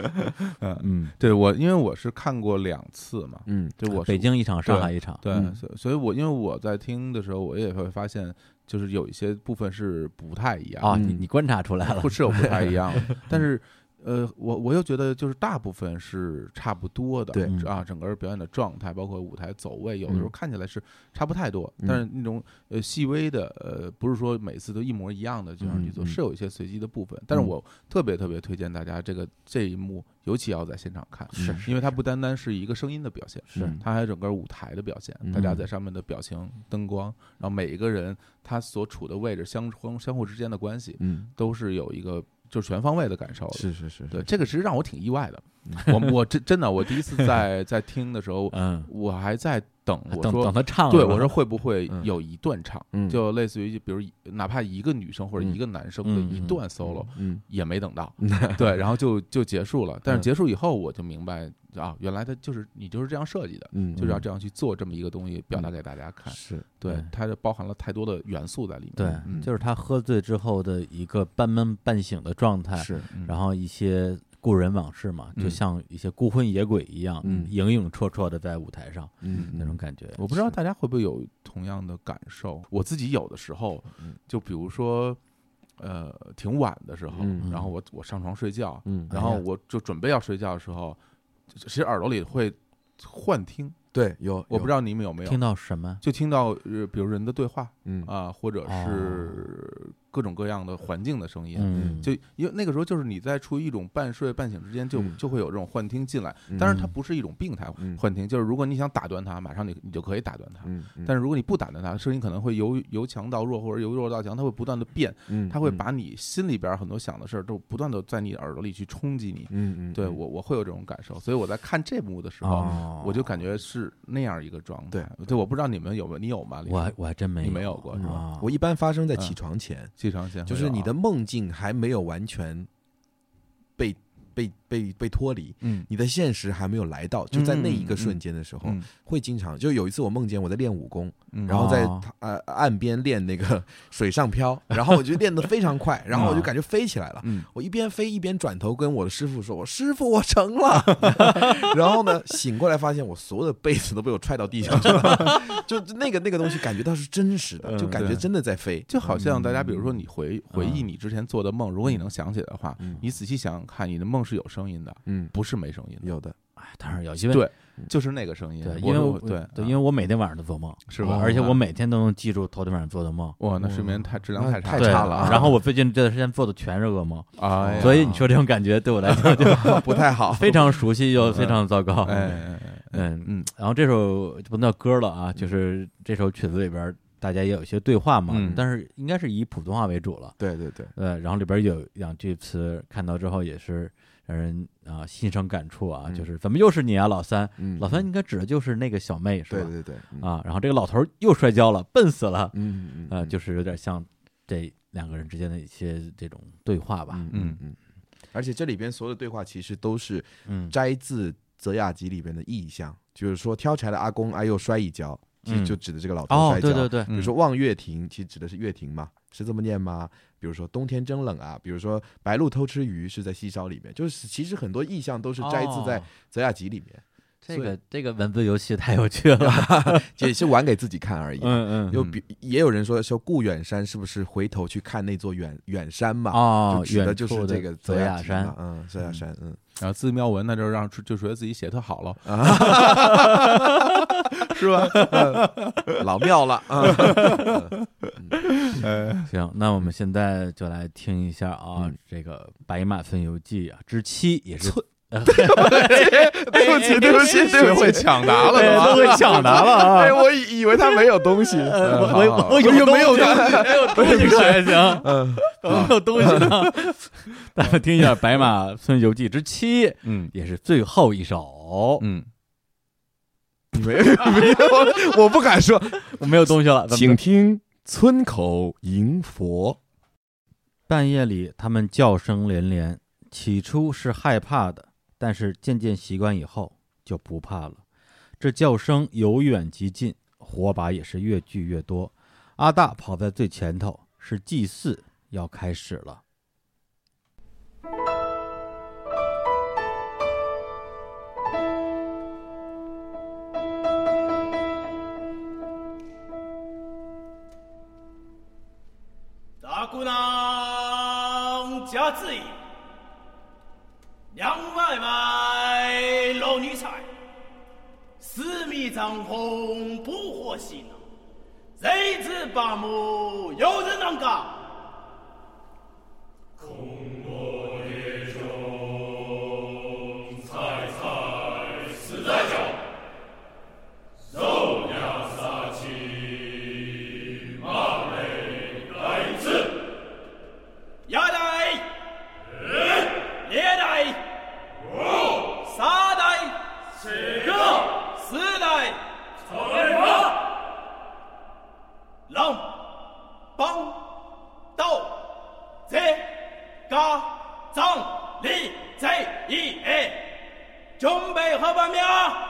嗯，对我，因为我是看过两次嘛，嗯，就我北京一场，上海一场，对，嗯所以所以我因为我在听的时候，我也会发现，就是有一些部分是不太一样你你观察出来了不，是有不太一样，但是。呃，我我又觉得就是大部分是差不多的，对整个表演的状态，包括舞台走位，有的时候嗯。看起来是差不太多，嗯。但是那种呃细微的呃，不是说每次都一模一样的这样去做，是有一些随机的部分。但是嗯。我特别特别推荐大家这个这一幕，尤其要在现场看，是因为它不单单是一个声音的表现，是。它还有整个舞台的表现，嗯大家在上面的表情、灯光，然后每一个人他所处的位置相相相互之间的关系，嗯，都是有一个就是全方位的感受的。是是是，对，这个其实让我挺意外的。我我真真的，我第一次在在听的时候，嗯，我还在等我说等他唱，对，我说会不会嗯。有一段唱，嗯。就类似于比如哪怕一个女生或者嗯一个男生的一段 solo，嗯也没等到，对，然后就就结束了。但是嗯。结束以后，我就明白啊，原来他就是你就是这样设计的，嗯，就是要这样去做这么一个东西，表达给大家看。是。对对，它就包含了太多的元素在里面。对，嗯。就是他喝醉之后的一个半梦半醒的状态，是，嗯。然后一些故人往事嘛，就嗯像一些孤魂野鬼一样，嗯。影影绰绰的在舞台上嗯那种感觉。我不知道大家会不会有同样的感受。我自己有的时候嗯，就比如说，呃，挺晚的时候，嗯。然后我我上床睡觉，嗯，然后我就准备要睡觉的时候，其实耳朵里会幻听，对有，我不知道，道你们有没有。听，到什么？就听到呃，比如人的对话嗯。啊，或者是各种各样的环境的声音。嗯，就因为那个时候，就是你在处于一种半睡半醒之间，就嗯就会有这种幻听进来。当然，它嗯不是一种病态嗯幻听，就是如果你想打断它，马上你你就可以打断它。嗯，嗯但是如果你不打断它，声音可能会由由强到弱，或者由弱到强，它会不断的变，它会把你心里边很多想的事儿都不断的在你耳朵里去冲击你。嗯对我我会有这种感受，所以我在看这幕的时候，哦，我就感觉是那样一个状态。对对，我不知道你们有没有，你有吗？我还我还真没有你没有过是吧啊我一般发生在嗯起床前，就是你的梦境还没有完全被被被被被脱离，嗯。你的现实还没有来到，就在那一个瞬间的时候，嗯。会经常就有一次我梦见我在练武功，嗯。然后在哦。呃岸边练那个 水上漂，然后我就练得非常快，然后我就感觉飞起来了。嗯。我一边飞一边转头跟我的师傅说：“我师傅，我成了。”然后呢，醒过来发现我所有的被子都被我踹到地上去了，就那个那个东西感觉到是真实的，就感觉真的在飞。就好像大家，比如说你回回忆嗯。你之前做的梦，如果你能想起来的话嗯，你仔细想想看，你的梦是有声音的，嗯，不是没声音的，有的，哎，当然有，因为对，就是那个声音。对，因为对对，因为我每天晚上都做梦，是吧？而且我每天都能记住头天晚上做的梦。哇，那睡眠太质量太差太差了。啊然后我最近这段时间做的全是噩梦，啊，所以你说这种感觉对我来说就 不太好。非常熟悉又非常糟糕。嗯嗯然后这首就不能叫歌了啊，就是这首曲子里边大家也有一些对话嘛，嗯。但是应该是以普通话为主了。对对对，呃，然后里边有两句词，看到之后也是让人啊心生感触啊，嗯就是怎么又是你啊，老三？嗯，老三应该指的就是那个小妹是吧？对对对，嗯，啊，然后这个老头儿又摔跤了，笨死了，嗯嗯呃，就是有点像这两个人之间的一些这种对话吧。嗯嗯嗯嗯，而且这里边所有的对话其实都是嗯，摘自《泽雅集》里边的意象，就是说挑柴的阿公哎又摔一跤，其实嗯就指的这个老头哦摔，跤。对对对，比如说望月亭，其实指的是月亭嘛，是这么念吗？比如说冬天真冷啊，比如说白鹭偷吃鱼是在西烧里面，就是其实很多意象都是摘自在《哦泽雅集》里面，这个这个文字游戏太有趣了。也是玩给自己看而已。嗯嗯，有比也有人说说顾远山是不是回头去看那座远远山嘛？哦就，指的就是这个泽雅雅山，嗯，泽雅山，嗯，然后自妙文那就让就觉得自己写特好了，是吧？老妙了。啊，呃，行，那我们现在就来听一下啊，嗯。这个《白马分游记》啊之七也是。对不起，对不起，对学会不起，抢答了是吧，对都会抢答了啊！哎，我以以为他没有东西，呃我我我有没有东西，没有东西 还行，嗯，我没有东西呢。咱们听一下《白马村游记》之七，嗯。也是最后一首。嗯，没有没有，我不敢说，我没有东西了，请听村口迎佛。半夜里，他们叫声连连，起初是害怕的，但是渐渐习惯以后就不怕了。这叫声由远及近，火把也是越聚越多。阿大跑在最前头，是祭祀要开始了。大姑娘家子，两百卖老女才，四米帐篷不和行啊，日子八亩有人能干。亚官兵。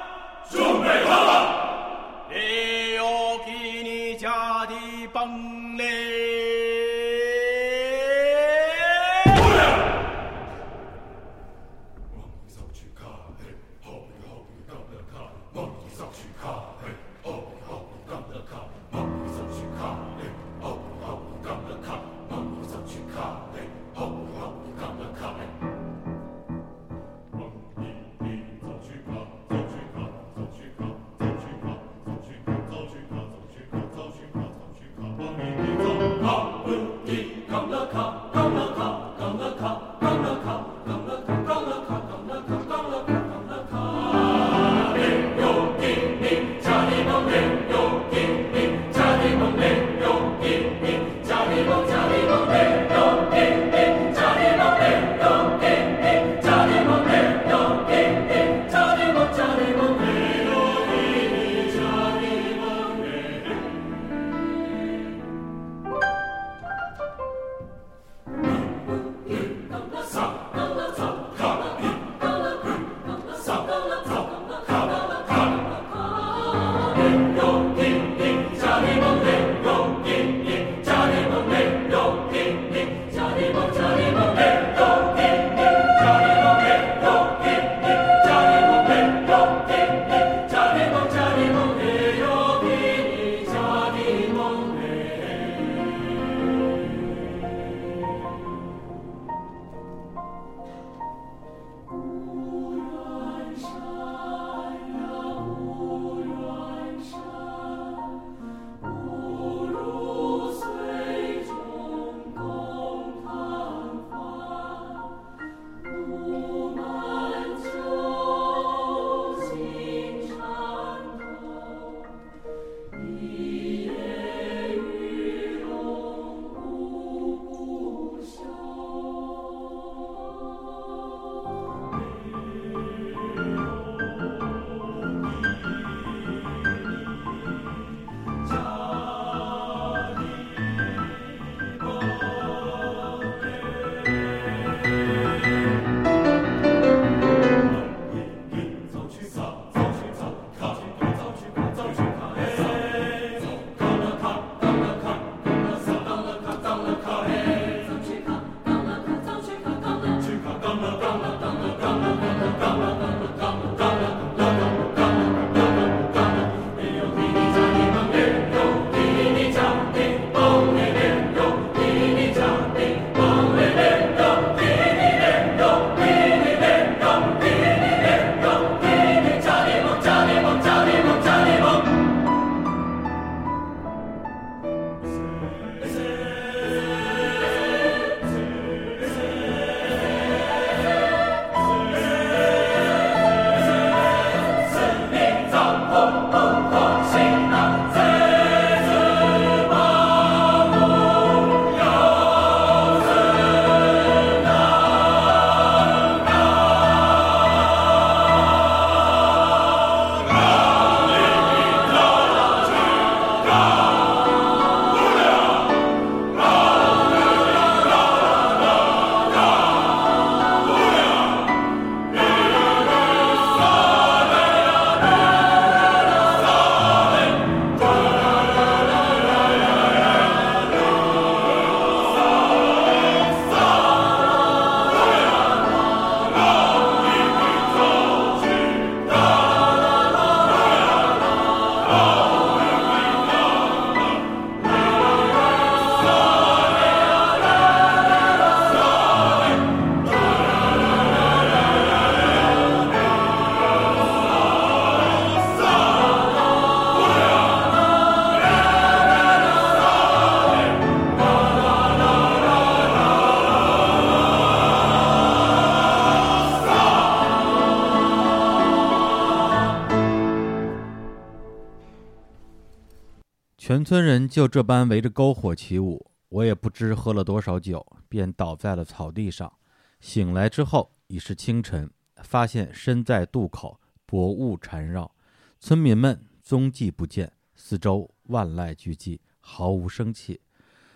村人就这般围着篝火起舞，我也不知喝了多少酒，便倒在了草地上。醒来之后已是清晨，发现身在渡口，薄雾缠绕，村民们踪迹不见，四周万籁俱寂，毫无生气。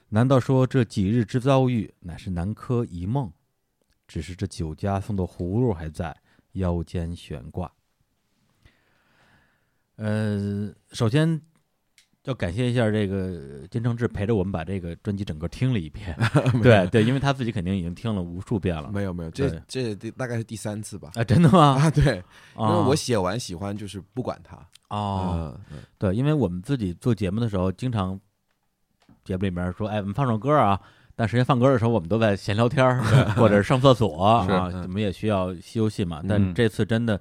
难道说这几日之遭遇乃是南柯一梦？只是这酒家送的葫芦还在腰间悬挂。呃，首先要感谢一下这个金承志陪着我们把这个专辑整个听了一遍，对对，因为他自己肯定已经听了无数遍了。没有没有，这这大概是第三次吧。啊，真的吗？啊，对，因为啊我写完喜欢就是不管它。哦，对，因为我们自己做节目的时候，经常节目里面说，哎，我们放首歌啊。但实际放歌的时候，我们都在闲聊天儿，或者上厕所是啊，嗯我们也需要休息嘛。但嗯这次真的，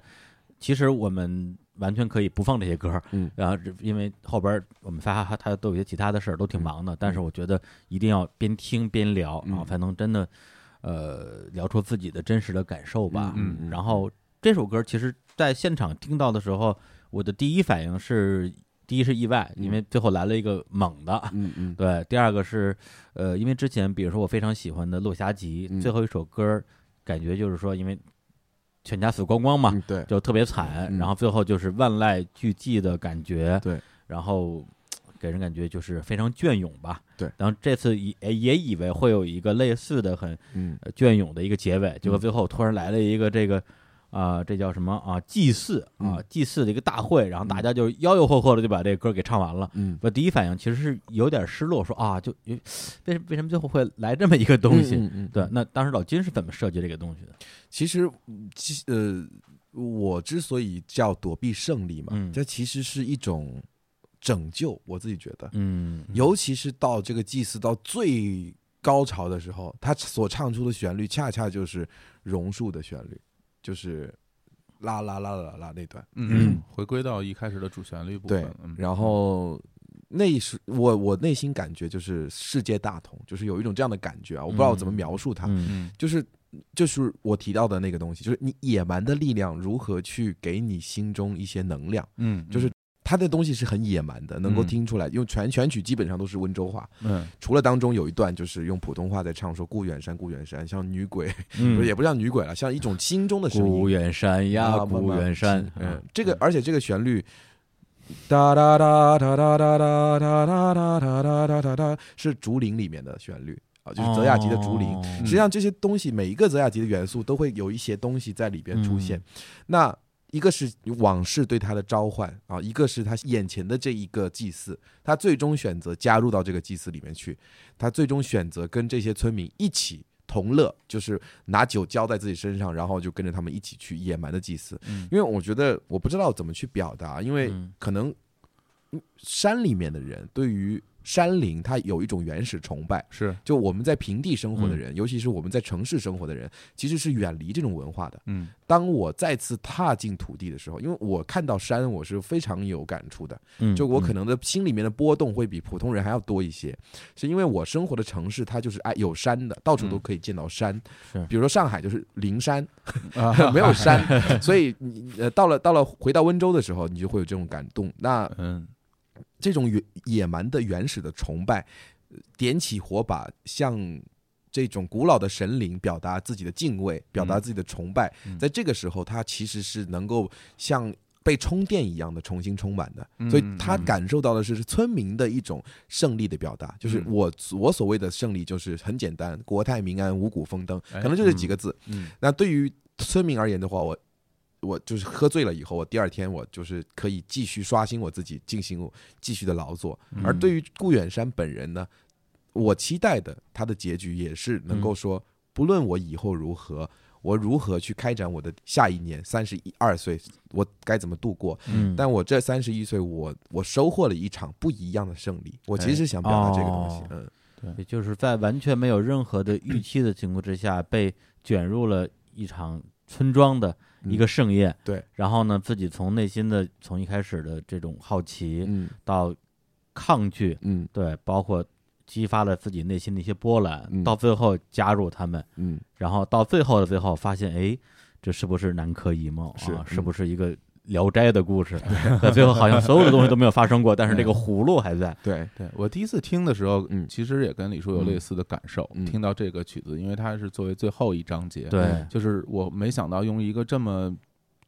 其实我们完全可以不放这些歌，嗯然后因为后边我们仨还他都有些其他的事儿，都挺忙的。但是我觉得一定要边听边聊，然后嗯才能真的呃聊出自己的真实的感受吧。嗯嗯然后这首歌其实在现场听到的时候，我的第一反应是，第一是意外，因为最后来了一个猛的。嗯嗯，对，第二个是，呃，因为之前比如说我非常喜欢的《落霞集》嗯最后一首歌，感觉就是说，因为全家死光光嘛，嗯对，就特别惨，嗯。然后最后就是万籁俱寂的感觉，对，然后给人感觉就是非常隽永吧，对。然后这次也也以为会有一个类似的很隽永的一个结尾，结果嗯。最后突然来了一个这个。啊、这叫什么啊？祭祀啊嗯，祭祀的一个大会，然后大家就吆吆喝喝的就把这个歌给唱完了。嗯我第一反应其实是有点失落，说啊，就为为为什么最后会来这么一个东西？嗯对，那当时老金是怎么设计这个东西的？其实，嗯其呃，我之所以叫躲避胜利嘛，嗯这其实是一种拯救，我自己觉得，嗯，尤其是到这个祭祀到最高潮的时候，他所唱出的旋律，恰恰就是榕树的旋律，就是啦啦啦啦啦那段。嗯，回归到一开始的主旋律部分，对，然后那是我我内心感觉就是世界大同，就是有一种这样的感觉啊，我不知道怎么描述它，嗯。嗯。就是就是我提到的那个东西，就是你野蛮的力量如何去给你心中一些能量，嗯，就是它的东西是很野蛮的，能够嗯听出来，因为全全曲基本上都是温州话，嗯。除了当中有一段就是用普通话在唱说“顾远山，顾远山”，像女鬼，嗯。也不像女鬼了，像一种心中的声音。故远山呀，啊古远山，嗯，这个而且这个旋律，哒哒哒哒哒哒哒哒哒哒哒哒哒哒哒，是竹林里面的旋律啊，就是泽雅集的竹林。哦实际上这些东西，每一个泽雅集的元素都会有一些东西在里边出现。嗯。那一个是往事对他的召唤啊，一个是他眼前的这一个祭祀，他最终选择加入到这个祭祀里面去，他最终选择跟这些村民一起同乐，就是拿酒浇在自己身上，然后就跟着他们一起去野蛮的祭祀。嗯因为我觉得我不知道怎么去表达，因为嗯可能嗯山里面的人对于山林，它有一种原始崇拜。是，就我们在平地生嗯活的人，尤其是我们在城市生活的人，其实是远离这种文化的。嗯当我再次踏进土地的时候，因为我看到山，我是非常有感触的。嗯就我可能的心里面的波动会比普通人还要多一些，是因为我生活的城市它就是哎有山的，到处都可以见到山。是比如说上海就是灵山，啊 没有山，所以你呃到了到了回到温州的时候，你就会有这种感动。那嗯这种野野蛮的原始的崇拜，呃点起火把，向这种古老的神灵表达自己的敬畏，表达自己的崇拜。嗯在这个时候，他其实是能够像被充电一样的重新充满的，嗯所以他嗯感受到的是村民的一种胜利的表达。就是嗯我我所谓的胜利，就是很简单，国泰民安，五谷丰登，哎可能就这几个字。嗯那对于村民而言的话，我我就是喝醉了以后，我第二天我就是可以继续刷新我自己，进行继续的劳作。嗯而对于顾远山本人呢，我期待的他的结局也是能够说，不论我以后如何。我如何去开展我的下一年？三十一二岁，我该怎么度过？嗯，但我这三十一岁，我我收获了一场不一样的胜利。我其实想表达这个东西哦，嗯，也就是在完全没有任何的预期的情况之下，被卷入了一场村庄的一个盛宴。嗯对，然后呢，自己从内心的从一开始的这种好奇嗯。到抗拒，嗯。对，包括激发了自己内心的一些波澜，嗯。到最后加入他们，嗯。然后到最后的最后发现，哎，这是不是南柯一梦？是啊，嗯是不是一个聊斋》的故事，到最后好像所有的东西都没有发生过，但是这个葫芦还在。对，对我第一次听的时候，嗯其实也跟李叔有类似的感受。嗯听到这个曲子，因为它是作为最后一章节，对，就是我没想到用一个这么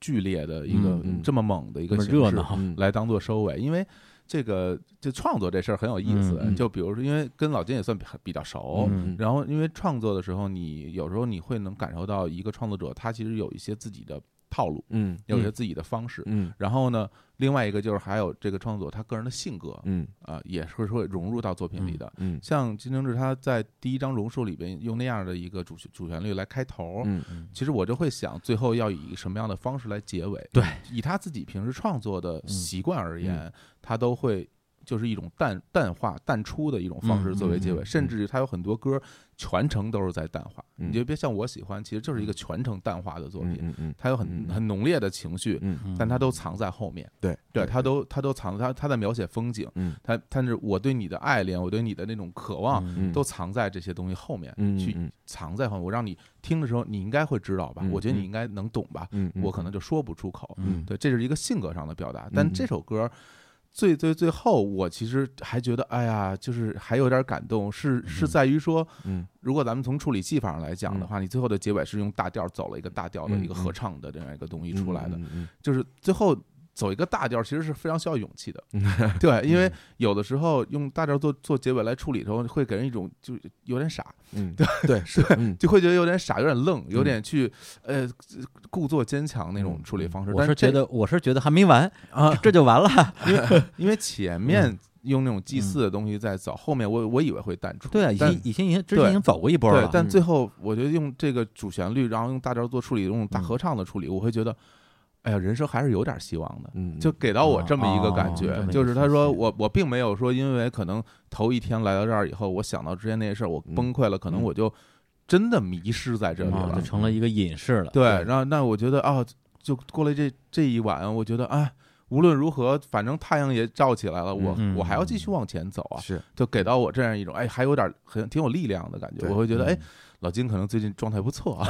剧烈的一个、这么猛的一个形式热闹，嗯来当做收尾，因为这个就创作这事儿很有意思。就比如说，因为跟老金也算比比较熟，嗯然后因为创作的时候，你有时候你会能感受到一个创作者他其实有一些自己的套路，嗯有一些自己的方式。嗯。然后呢，另外一个就是还有这个创作他个人的性格嗯。啊、也是会融入到作品里的。嗯像金正志他在第一章榕树里边用那样的一个主主旋律来开头，嗯其实我就会想，最后要以什么样的方式来结尾？对，以他自己平时创作的嗯。习惯而言，他都会就是一种淡淡化、淡出的一种方式嗯作为结尾，甚至于他有很多歌全程都是在淡化。嗯你就别像我喜欢，其实就是一个全程淡化的作品，它有很嗯很浓烈的情绪，嗯但它都藏在后面。对对，它都它都藏它它在描写风景，嗯他但是我对你的爱恋，我对你的那种渴望，嗯都藏在这些东西后面，去藏在后面。我让你听的时候，你应该会知道吧？嗯我觉得你应该能懂吧？嗯我可能就说不出口。嗯对，这是一个性格上的表达。但嗯这首歌最最最后，我其实还觉得，哎呀，就是还有点感动，是是在于说，嗯。如果咱们从处理技法上来讲的话，你最后的结尾是用大调走了一个大调的嗯一个合唱的这样一个东西出来的，嗯。就是最后。走一个大调其实是非常需要勇气的，对，因为有的时候用大调做做结尾来处理的时候，会给人一种就有点傻，嗯对对 是嗯。就会觉得有点傻，有点愣，有点去呃故作坚强那种处理方式。我是觉得，我是觉得还没完啊，这就完了。因为因为前面用那种祭祀的东西在走，后面我我以为会淡出，对啊，已但经已经已经之前已经走过一波了，，对但最后我觉得用这个主旋律，然后用大调做处理，用大嗯。合唱的处理，我会觉得，哎呀，人生还是有点希望的。嗯就给到我这么一个感觉，就是他说我我并没有说因为可能头一天来到这儿以后，我想到之前那些事儿，我嗯崩溃了，可能嗯我就真的迷失在这里了啊就，成了一个隐士了。对，然后那我觉得啊，就过了这这一晚，我觉得啊，无论如何，反正太阳也照起来了，我嗯。我还要继续往前走啊，是。就给到我这样一种哎，还有点很挺有力量的感觉。我会觉得嗯。哎，老金可能最近状态不错啊，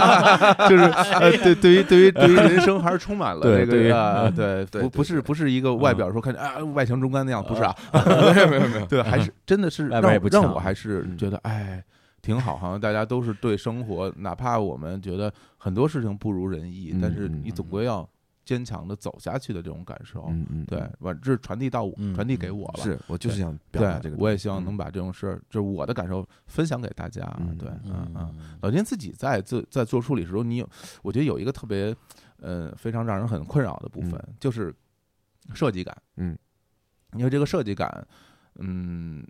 就是呃，对对于对于对于人生还是充满了这对对于个啊，对不不是不是一个外表说看着啊外强中干那样，不是啊，没有没有没有对，还是真的是让让我还是嗯。觉得哎。挺好，好像大家都是对生活，哪怕我们觉得很多事情不如人意，嗯但是嗯。你总归要坚强的走下去的这种感受。嗯嗯对，完这是传递到传递给我了。是我就是想表达这个，，我也希望嗯能把这种事儿，就是我的感受分享给大家。嗯对，嗯嗯嗯。老金自己在做在做处理的时候，你有，我觉得有一个特别，呃，非常让人很困扰的部分，就是设计感。嗯，因为这个设计感，嗯，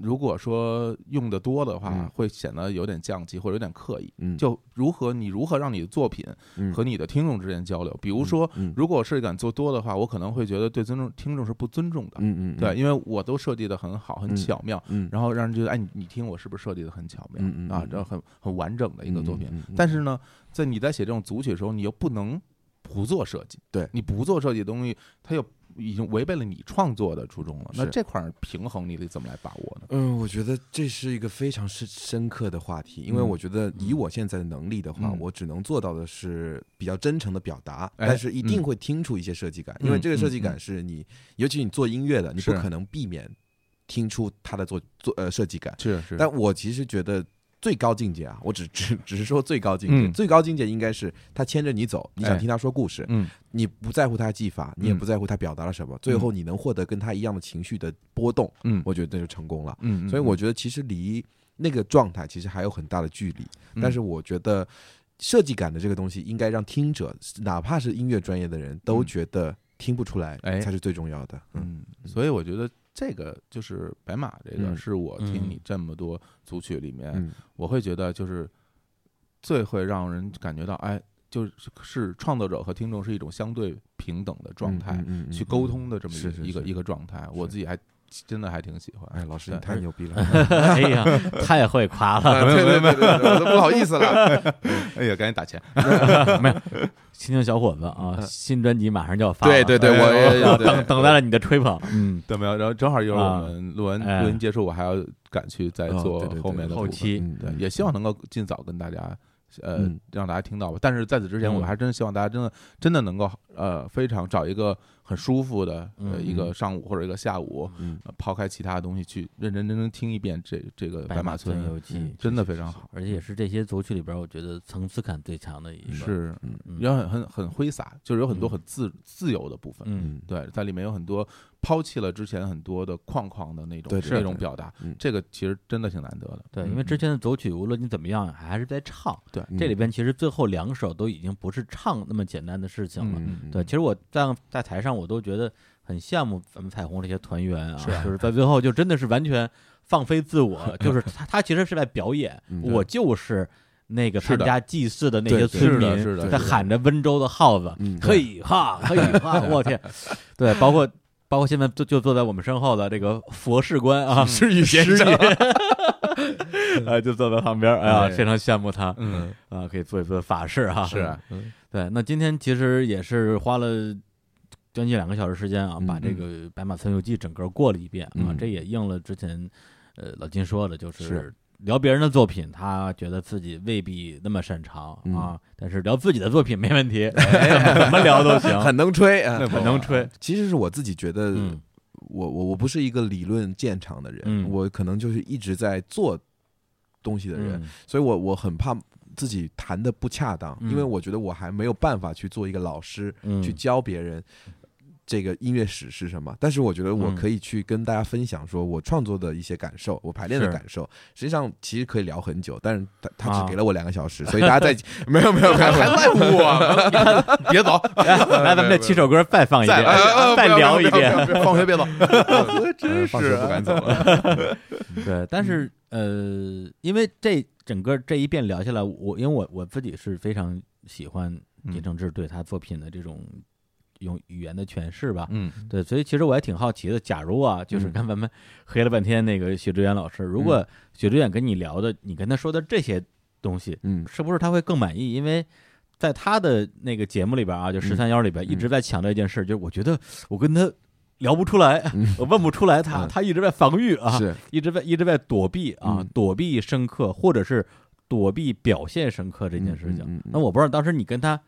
如果说用的多的话，嗯会显得有点降级或者有点刻意。嗯就如何你如何让你的作品嗯和你的听众之间交流？比如说，嗯如果设计感做多的话，我可能会觉得对尊重听众是不尊重的。嗯嗯对，，因为我都设计的很好，很嗯巧妙，嗯然后让人觉得，哎，你你听我是不是设计的很巧妙？啊嗯嗯嗯，这很很完整的一个作品。嗯嗯嗯但是呢，在你在写这种组曲的时候，你又不能不做设计。对你不做设计的东西，它又已经违背了你创作的初衷了。那这块儿平衡你得怎么来把握呢？嗯，我觉得这是一个非常深深刻的话题，因为嗯我觉得以我现在的能力的话，嗯我只能做到的是比较真诚的表达，哎但是一定嗯会听出一些设计感，嗯因为这个设计嗯感是你，尤其你做音乐的，你不可能避免听出它的做做呃设计感。是是但我其实觉得最高境界啊，我只 只只是说最高境界，嗯。最高境界应该是他牵着你走，你想哎听他说故事，嗯。你不在乎他的技法，你也嗯不在乎他表达了什么，最后你能获得跟他一样的情绪的波动，嗯。我觉得那就成功了。所以我觉得其实离那个状态其实还有很大的距离，嗯。但是我觉得设计感的这个东西应该让听者，哪怕是音乐专业的人都嗯。觉得听不出来哎。才是最重要的。嗯。嗯，所以我觉得这个就是白马这个，嗯是我听嗯你这么多组曲里面，嗯我会觉得就是最会让人感觉到，哎，就是是创作者和听众是一种相对平等的状态，去沟通的这么一个一个一个状态，我自己还真的还挺喜欢。哎，老师你太牛逼了！哎呀，太会夸了，对对对对，对 我都不好意思了。哎呀，赶紧打钱！没有，青青小伙子啊，新专辑马上就要发了，对对对，哎我等等待了你的吹捧，嗯，对没有？然后正好一会儿啊。我们录完哎。录音结束，我还要赶去再做后面的后期。也希望能够尽早跟大家呃嗯。让大家听到吧。但是在此之前，嗯。我还真希望大家真的真的能够呃非常找一个很舒服的呃嗯一个上午或者一个下午，抛开其他的东西去认认真真听一遍这这个白马村游记嗯真的非常好。而且也是这些组曲里边，我觉得层次感最强的一个。是，嗯也很很很挥洒，就是有很多嗯很自自由的部分。嗯对，在里面有很多抛弃了之前很多的框框的那种那种表达嗯，这个其实真的挺难得的。对，嗯因为之前的组曲无论你怎么样，还是在唱。对嗯这里边其实最后两首都已经不是唱那么简单的事情了。对，其实我在在台上我都觉得很羡慕咱们彩虹这些团员啊，是啊就是在最后就真的是完全放飞自我，就是他他其实是在表演，嗯我就是那个参加祭祀的那些村民，在喊着温州的号子，嗯嘿哈嘿哈，我天，对，包括。包括现在就就坐在我们身后的这个佛事官啊，诗雨先生，啊，就坐在旁边，哎呀，哎非常羡慕他，嗯，啊，可以做一做法事哈。是啊对。那今天其实也是花了将近两个小时时间啊，嗯把这个《白马村游记》整个过了一遍啊，嗯。这也应了之前呃老金说的，就是。是聊别人的作品，他觉得自己未必那么擅长嗯。啊，但是聊自己的作品没问题，怎么聊都行，很能吹啊，很能吹。其实是我自己觉得，嗯。我我我不是一个理论见长的人，嗯。我可能就是一直在做东西的人，嗯。所以我我很怕自己谈的不恰当，嗯。因为我觉得我还没有办法去做一个老师，嗯。去教别人。这个音乐史是什么？但是我觉得我嗯可以去跟大家分享，说我创作的一些感受，我排练的感受。实际上其实可以聊很久，但是他他啊只给了我两个小时，所以大家在 没有没有没有没有赖我，别走，来，来，咱们这七首歌再放一遍，再聊一遍。放学别走，真放学不敢走了。对，但是呃，因为这整个这一遍聊下来，我因为我我自己是非常喜欢金承志对他作品的这种用语言的诠释吧。嗯。对，所以其实我还挺好奇的。假如啊，就是嗯。刚咱们黑了半天那个许知远老师，如果许知远跟你聊的，你跟他说的这些东西，嗯。是不是他会更满意？因为在他的那个节目里边啊，就十三幺里边嗯。一直在强调一件事，就是我觉得我跟他聊不出来，我问不出来他，嗯。他一直在防御啊，是一直在一直在躲避啊，嗯躲避深刻，或者是躲避表现深刻这件事情。那我不知道当时你跟他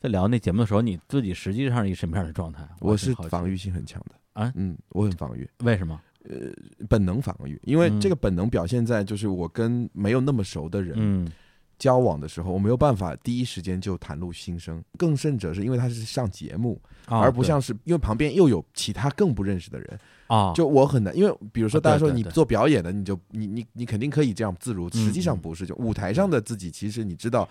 在聊那节目的时候，你自己实际上是一什么样的状态？我是防御性很强的啊嗯，我很防御，为什么？呃本能防御，因为嗯这个本能表现在就是我跟没有那么熟的人嗯交往的时候，我没有办法第一时间就袒露心声，更甚者是因为他是上节目，啊而不像是因为旁边又有其他更不认识的人，啊，就我很难，因为比如说啊大家说你做表演的，你就你你你肯定可以这样自如，嗯实际上不是，就舞台上的自己，其实你知道。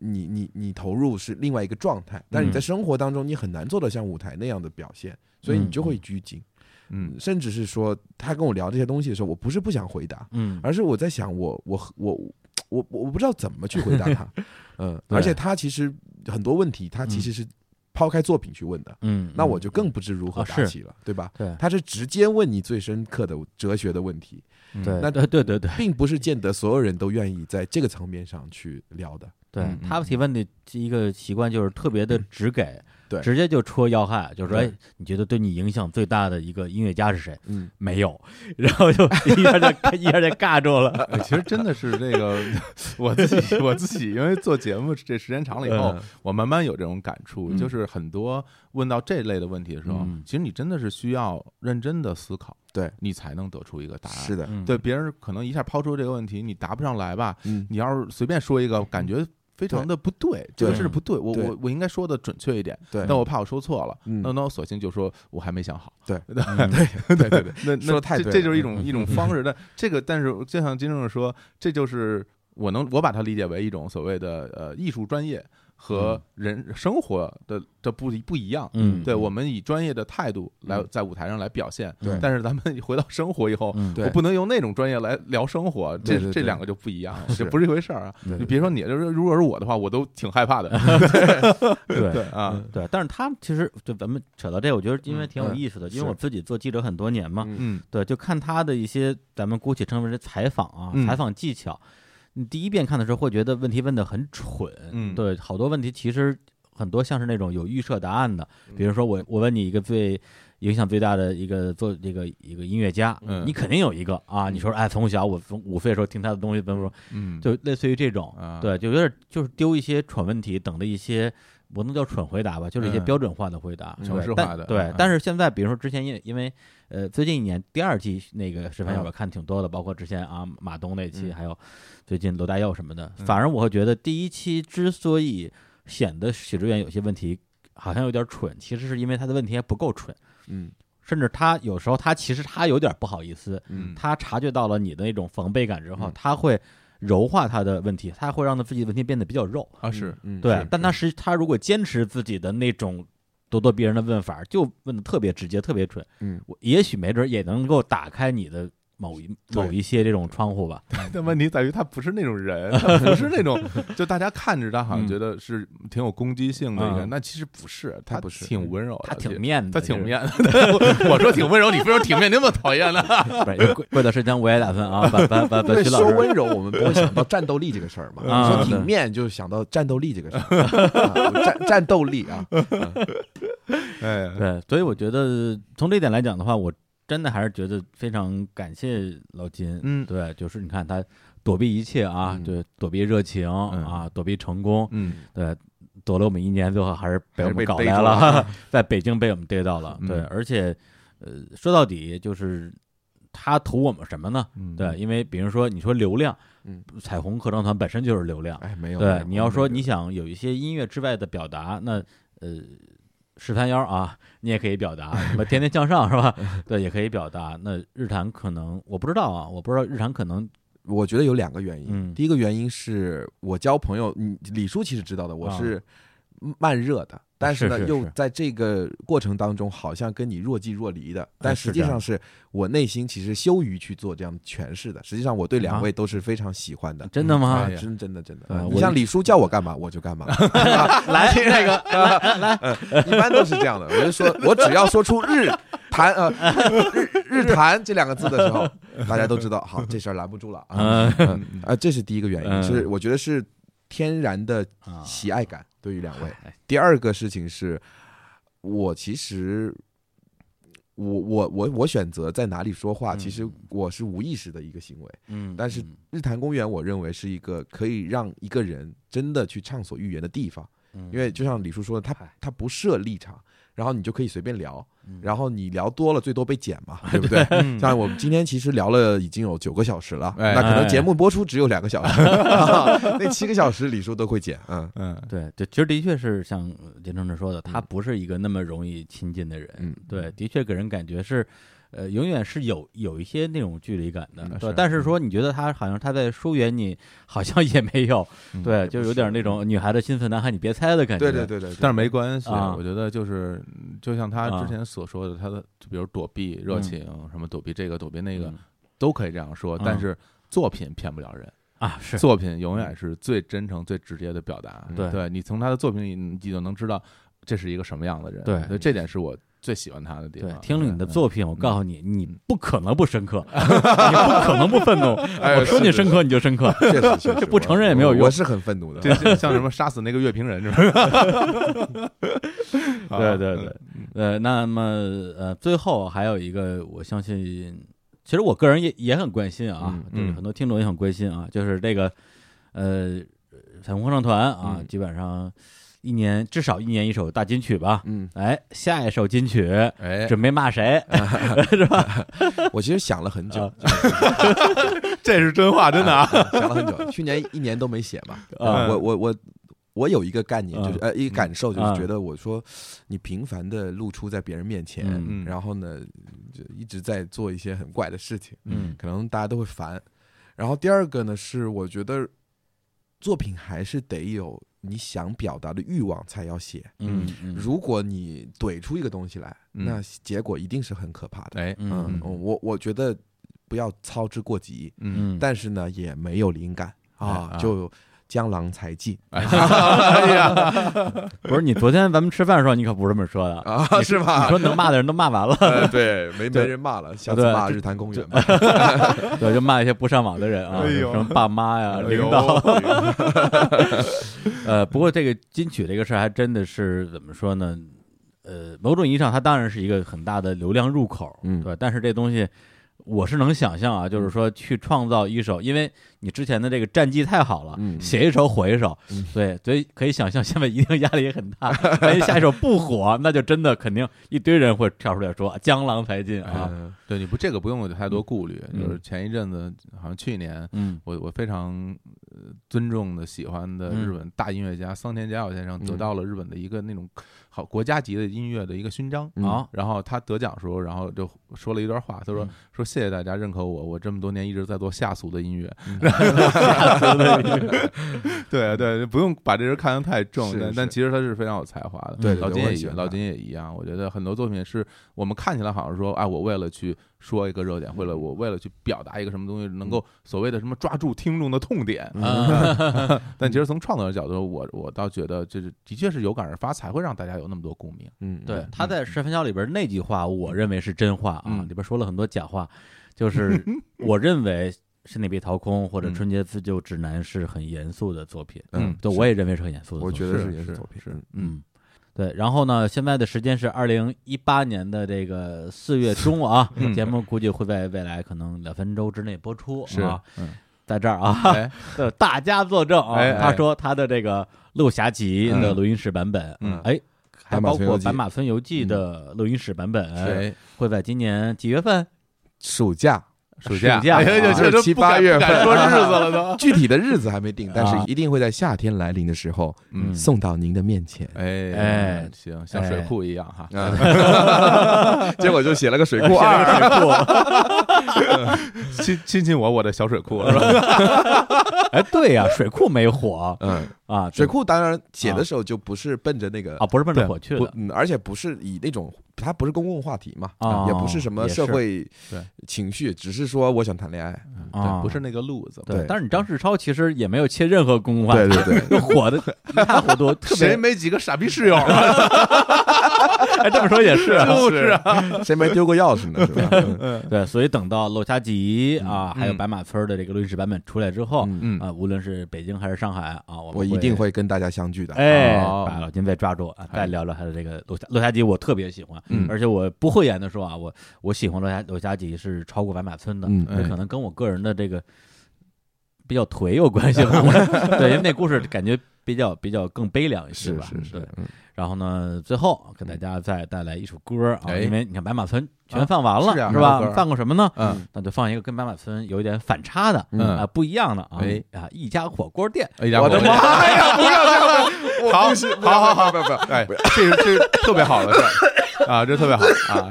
你你你投入是另外一个状态，但是你在嗯。生活当中你很难做到像舞台那样的表现，所以你就会拘谨。嗯。甚至是说他跟我聊这些东西的时候，我不是不想回答，嗯。而是我在想我我我我我不知道怎么去回答他，嗯，而且他其实很多问题他其实是抛开作品去问的，嗯，那我就更不知如何答起了，对吧？对。他是直接问你最深刻的哲学的问题，对那对对对对。并不是见得所有人都愿意在这个层面上去聊的。对嗯，他提问的一个习惯就是特别的直给，对直接就戳要害，就是说，对哎，你觉得对你影响最大的一个音乐家是谁？嗯，没有，然后就一下就 一下就尬住了。哎其实真的是这个，我自己我自己，因为做节目这时间长了以后，嗯我慢慢有这种感触，嗯就是很多问到这类的问题的时候，嗯其实你真的是需要认真的思考，对，你才能得出一个答案。是的，嗯对，别人可能一下抛出这个问题，你答不上来吧？嗯，你要是随便说一个，感觉非常的不对，这个对是不对，我我我应该说的准确一点，对，但我怕我说错了，嗯那那我索性就说我还没想好。对对对对那那说太这这就是一种一种方式。但 这个，但是就像金正说，这就是我能我把它理解为一种所谓的呃艺术专业和人生活的这不一不一样。嗯，对，我们以专业的态度来嗯。在舞台上来表现，对。但是咱们回到生活以后，我不能用那种专业来聊生活，这这两个就不一样，是。这不是一回事儿啊！你别说你，就是如果是我的话，我都挺害怕的。对对啊，对，但是他其实就咱们扯到这，我觉得因为挺有意思的，因为我自己做记者很多年嘛，嗯嗯。对，就看他的一些咱们姑且称为是采访啊，嗯。采访技巧。你第一遍看的时候会觉得问题问的很蠢，嗯。对，好多问题其实很多像是那种有预设答案的，比如说我我问你一个最影响最大的一个做这个一个音乐家，嗯。你肯定有一个啊。你说哎，从小我从五岁的时候听他的东西，怎么说，嗯，就类似于这种，啊。对，就有点就是丢一些蠢问题，等的一些不能叫蠢回答吧，就是一些嗯。标准化的回答，程对但式化的对啊，但是现在比如说之前因为因为呃最近一年第二季那个十番要嗯。我看挺多的，包括之前啊马东那期，嗯。还有最近罗大佑什么的，嗯。反而我会觉得第一期之所以显得许知远有些问题好像有点蠢，其实是因为他的问题还不够蠢。嗯。甚至他有时候他其实他有点不好意思，嗯。他察觉到了你的那种防备感之后，嗯。他会柔化他的问题，他会让他自己的问题变得比较肉。啊是嗯对是，但他实他如果坚持自己的那种咄咄逼人的问法，就问的特别直接、特别准，嗯。我也许没准也能够打开你的某一某一些这种窗户吧。但问题在于他不是那种人，他不是那种，就大家看着他好像嗯觉得是挺有攻击性的一个那其实不是，他他不是挺温柔的，他挺面的，他挺面的。我说挺温柔，你非说挺面，你那么讨厌呢？不是贵贵的是将我也打算啊，把把把把，徐老师说温柔，我们不会想到战斗力这个事儿嘛。说挺面，就想到战斗力这个事儿，啊战战斗力啊。哎，对，所以我觉得从这一点来讲的话，我真的还是觉得非常感谢老金。嗯对，就是你看他躲避一切啊，嗯对，躲避热情、啊，躲避成功，嗯对，躲了我们一年，最后还是被我们搞来了了，在北京被我们逮到了。嗯对，而且呃，说到底就是他图我们什么呢？嗯，对，因为比如说你说流量，嗯，彩虹合唱团本身就是流量。哎，没有。对，你要说你想有一些音乐之外的表达，那呃，十三幺啊，你也可以表达，什么天天向上是吧？对，也可以表达。那日坛可能我不知道啊，我不知道日坛可能我觉得有两个原因。嗯第一个原因是我交朋友，你，李叔其实知道的，我啊是慢热的，但是呢，是是是又在这个过程当中好像跟你若即若离的，但实际上是我内心其实羞于去做这样诠释的。实际上我对两啊位都是非常喜欢的。真的吗？真真的真的，你像李叔叫我干嘛我就干嘛，来 那个 来来，一般都是这样的。我就说，我只要说出日谈呃日日谈这两个字的时候，大家都知道，好，这事儿拦不住了啊。嗯啊，这是第一个原因，嗯是我觉得是天然的啊喜爱感对于两位哎。第二个事情是，我其实。我我我我选择在哪里说话，嗯其实我是无意识的一个行为。嗯，但是嗯日坛公园，我认为是一个可以让一个人真的去畅所欲言的地方。嗯因为就像李叔说的，他他不设立场，然后你就可以随便聊，嗯。然后你聊多了最多被剪嘛，对不对？嗯。像我们今天其实聊了已经有九个小时了，哎。那可能节目播出只有两个小时，那七个小时李叔都会剪，嗯。嗯。对就，其实的确是像呃金正志说的，他嗯不是一个那么容易亲近的人。嗯。对，的确给人感觉是，呃，永远是有有一些那种距离感的。对，但是说你觉得他好像他在疏远你，好像也没有。嗯对，就有点那种女孩的心思，男孩你别猜的感觉。对对对对，对但是没关系，啊我觉得就是就像他啊之前所说的，他的就比如躲避热情，什么躲避这个躲避那个，嗯都可以这样说，嗯但是作品骗不了人。啊，是作品永远是最真诚、最直接的表达。对对你从他的作品里，你就能知道这是一个什么样的人。对所以这点是我最喜欢他的地对方。，听了你的嗯作品，我告诉你，你不可能不深刻，你不可能不愤怒。哎我说你深刻，你就深刻。这不承认也没有用我我是很愤怒的，像什么杀死那个乐评人是吧？对对对，呃，那么呃，最后还有一个，我相信，其实我个人也也很关心啊，嗯就是嗯很多听众也很关心啊，就是这个呃，彩虹合唱团啊，嗯基本上一年至少一年一首大金曲吧。嗯，哎，下一首金曲哎，准备骂谁？是吧？我其实想了很久。啊，这是真话，真的啊！想了很久，去年一年都没写嘛，啊。我我我。我有一个概念，就是嗯呃，一个感受，就嗯。是觉得我说你频繁的露出在别人面前，嗯。嗯。然后呢，就一直在做一些很怪的事情，嗯。可能大家都会烦。然后第二个呢，是我觉得作品还是得有你想表达的欲望才要写。嗯嗯，如果你怼出一个东西来，嗯那结果一定是很可怕的。哎，嗯嗯，我我觉得不要操之过急，嗯，嗯，但是呢，也没有灵感哎啊，啊就江郎才尽 哎呀，不是你昨天咱们吃饭的时候，你可不是这么说的。啊，是你？说能骂的人都骂完了，呃对，没没人骂了，下次骂日坛公园吧。对，就骂一些不上网的人啊，哎什么爸妈呀、领导。呃，不过这个金曲这个事儿还真的是怎么说呢？呃，呃，某种意义上，它当然是一个很大的流量入口，嗯对吧。但是这东西，我是能想象啊，就是说去创造一首，因为你之前的这个战绩太好了，嗯。写一首火一首，嗯。对，所以可以想象现在一定压力也很大。万一下一首不火，那就真的肯定一堆人会跳出来说江郎才尽啊，嗯对，你不这个不用有太多顾虑，嗯。就是前一阵子好像去年，嗯。我我非常呃尊重的喜欢的嗯日本大音乐家桑田佳佑先生得嗯到了日本的一个那种好国家级的音乐的一个勋章。嗯。啊，然后他得奖时候，然后就说了一段话，他说嗯说谢谢大家认可我，我这么多年一直在做下俗的音乐。对对，不用把这人看得太重，但但其实他是非常有才华的。对对老金也一样，老金也一样。我觉得很多作品是我们看起来好像说，哎，我为了去说一个热点，为了我为了去表达一个什么东西，能够所谓的什么抓住听众的痛点。嗯 但其实从创作的角度，我我倒觉得这是的确是有感而发，才会让大家有那么多共鸣。嗯，对，他在《十分晓》里边那句话，我认为是真话啊，嗯里边说了很多假话，就是 我认为《身体被掏空》或者《嗯春节自救指南》是很严肃的作品，嗯对，我也认为是很严肃的作品。我觉得是是也作品，是嗯嗯，对。然后呢，现在的时间是二零一八年的这个四月中啊，嗯节目估计会在未来可能两分钟之内播出是啊，嗯，在这儿啊，哎，大家作证啊，哎哎他说他的这个《陆侠集》的嗯录音室版本，嗯哎。还包括《村游记斑马村游记》的录音室版本，谁？会在今年几月份？暑假暑假，暑假哎呀，啊这都七八月份。说日子了都。具体的日子还没定，但啊。是一定会在夏天来临的时候嗯。送到您的面前。哎哎。行，像水库一样哈。啊，结果就写了个水库 二，亲亲亲我我的小水库是吧？哎，对呀，水库没火。嗯，啊，水库当然写的时候就不是奔着那个啊，不是奔着火去的，嗯，而且不是以那种，它不是公共话题嘛，啊也不是什么社会对情绪，只是说我想谈恋爱。啊对，不是那个路子。对对。但是你张世超其实也没有切任何公共话题，对对对，火的一塌糊涂，特谁别没几个傻逼室友啊？哎，这么说也是啊，就是啊，谁没丢过钥匙呢？是吧？嗯。对，所以等到《漏虾集》啊，还有嗯白马村的这个录音室版本出来之后，嗯。嗯啊，无论是北京还是上海啊，我我一定会跟大家相聚的。哎，哦。把老金再抓住啊，哎再聊聊他的这个《漏虾漏虾集》，我特别喜欢，嗯。而且我不讳言的说啊，我我喜欢《漏虾漏虾集》是超过白马村的，嗯。这哎可能跟我个人的这个比较颓有关系吧。对，因为那故事感觉比较比较更悲凉一些吧。是是是对，，嗯然后呢，最后给大家再带来一首歌啊，哎因为你看白马村全放完了，是吧？放过什么呢？嗯，那就放一个跟白马村有一点反差的，嗯啊，不一样的啊，哎啊，一家火锅店，我的我妈呀！不要这样，我好好好好不要不要不要，哎，这是这是特别好的事儿啊，这特别好啊，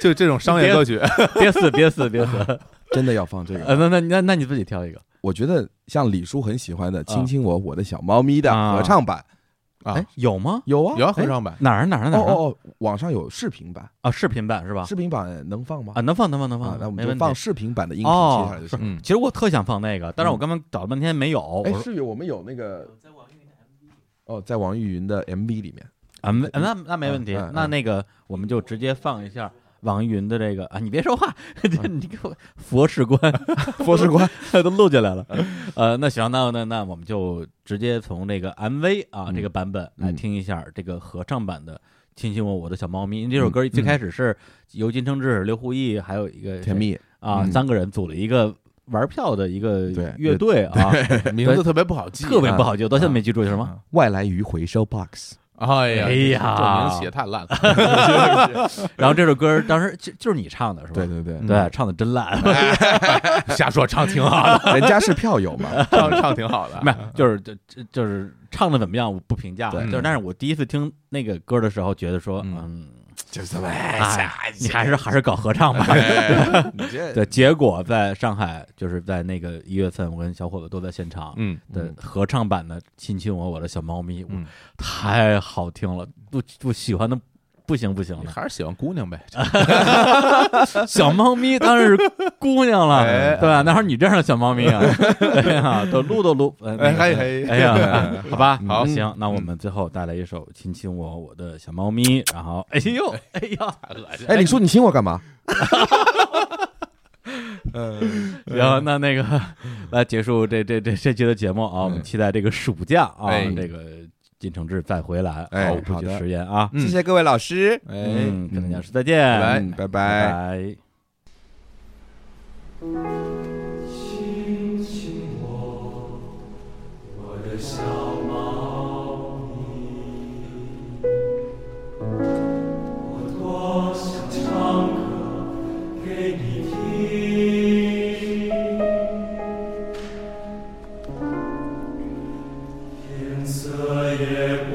就这种商业歌曲，别死别死别死，真的要放这呃，个。那那那那你自己挑一个，我觉得像李叔很喜欢的《亲亲我我的小猫咪》的啊合唱版啊哎，有吗？有啊，有啊合唱版，哪儿哪儿哪儿哪儿哦哦哦，网上有视频版，啊？视频版是吧？视频版能放吗？啊，能放能放能啊放，，那我们就放。视频版的音频哦接下来就行。嗯，其实我特想放那个，但是我刚刚找了半天没有。哎是有我们有那个哦，在网易云的 MV 里面，啊，没那那没问题那那个我们就直接放一下网易云的这个啊，你别说话，你给我佛事关，佛事关 都录进来了。呃，那行，那那那我们就直接从这个 MV 啊嗯这个版本来嗯听一下这个合唱版的《亲亲我我的小猫咪》。因为这首歌最开始是由金承志、刘胡毅还有一个甜蜜，啊嗯三个人组了一个玩票的一个乐队啊，名字特别不好记，特别不好记，我到现在没记住叫什么。啊。外来鱼回收 box，哎呀，哎呀。这名写太烂了，然后这首歌当时就就是你唱的是吧？对对对，对，唱的真烂，瞎说唱挺好的，人家是票友嘛，唱唱挺好的，没有，就是就就就是唱的怎么样，我不评价。对。就是但是我第一次听那个歌的时候，觉得说，嗯。嗯，就是这么哎，你还是还是搞合唱吧。对，结果在上海，就是在那个一月份，我跟小伙子都在现场嗯的合唱版的《亲亲我我的小猫咪》，嗯，太好听了，不不喜欢的不行不行了。还是喜欢姑娘呗，小猫咪当然是姑娘了，哎对吧？哪有你这样的小猫咪啊？哎呀，都撸都撸，呃哎那个嘿嘿哎呀，好吧，好行，那我们最后带来一首《亲亲我我的小猫咪》，然后，哎呦，哎呀，恶心，哎，李叔，你亲我干嘛？然后那那个来结束这这这这期的节目啊，我们期待这个暑假啊，哎这个金承志再回来，哎好的食言啊。谢谢各位老师，哎，嗯，跟大家说再见，拜拜嗯拜拜拜。拜。亲亲我，我的小色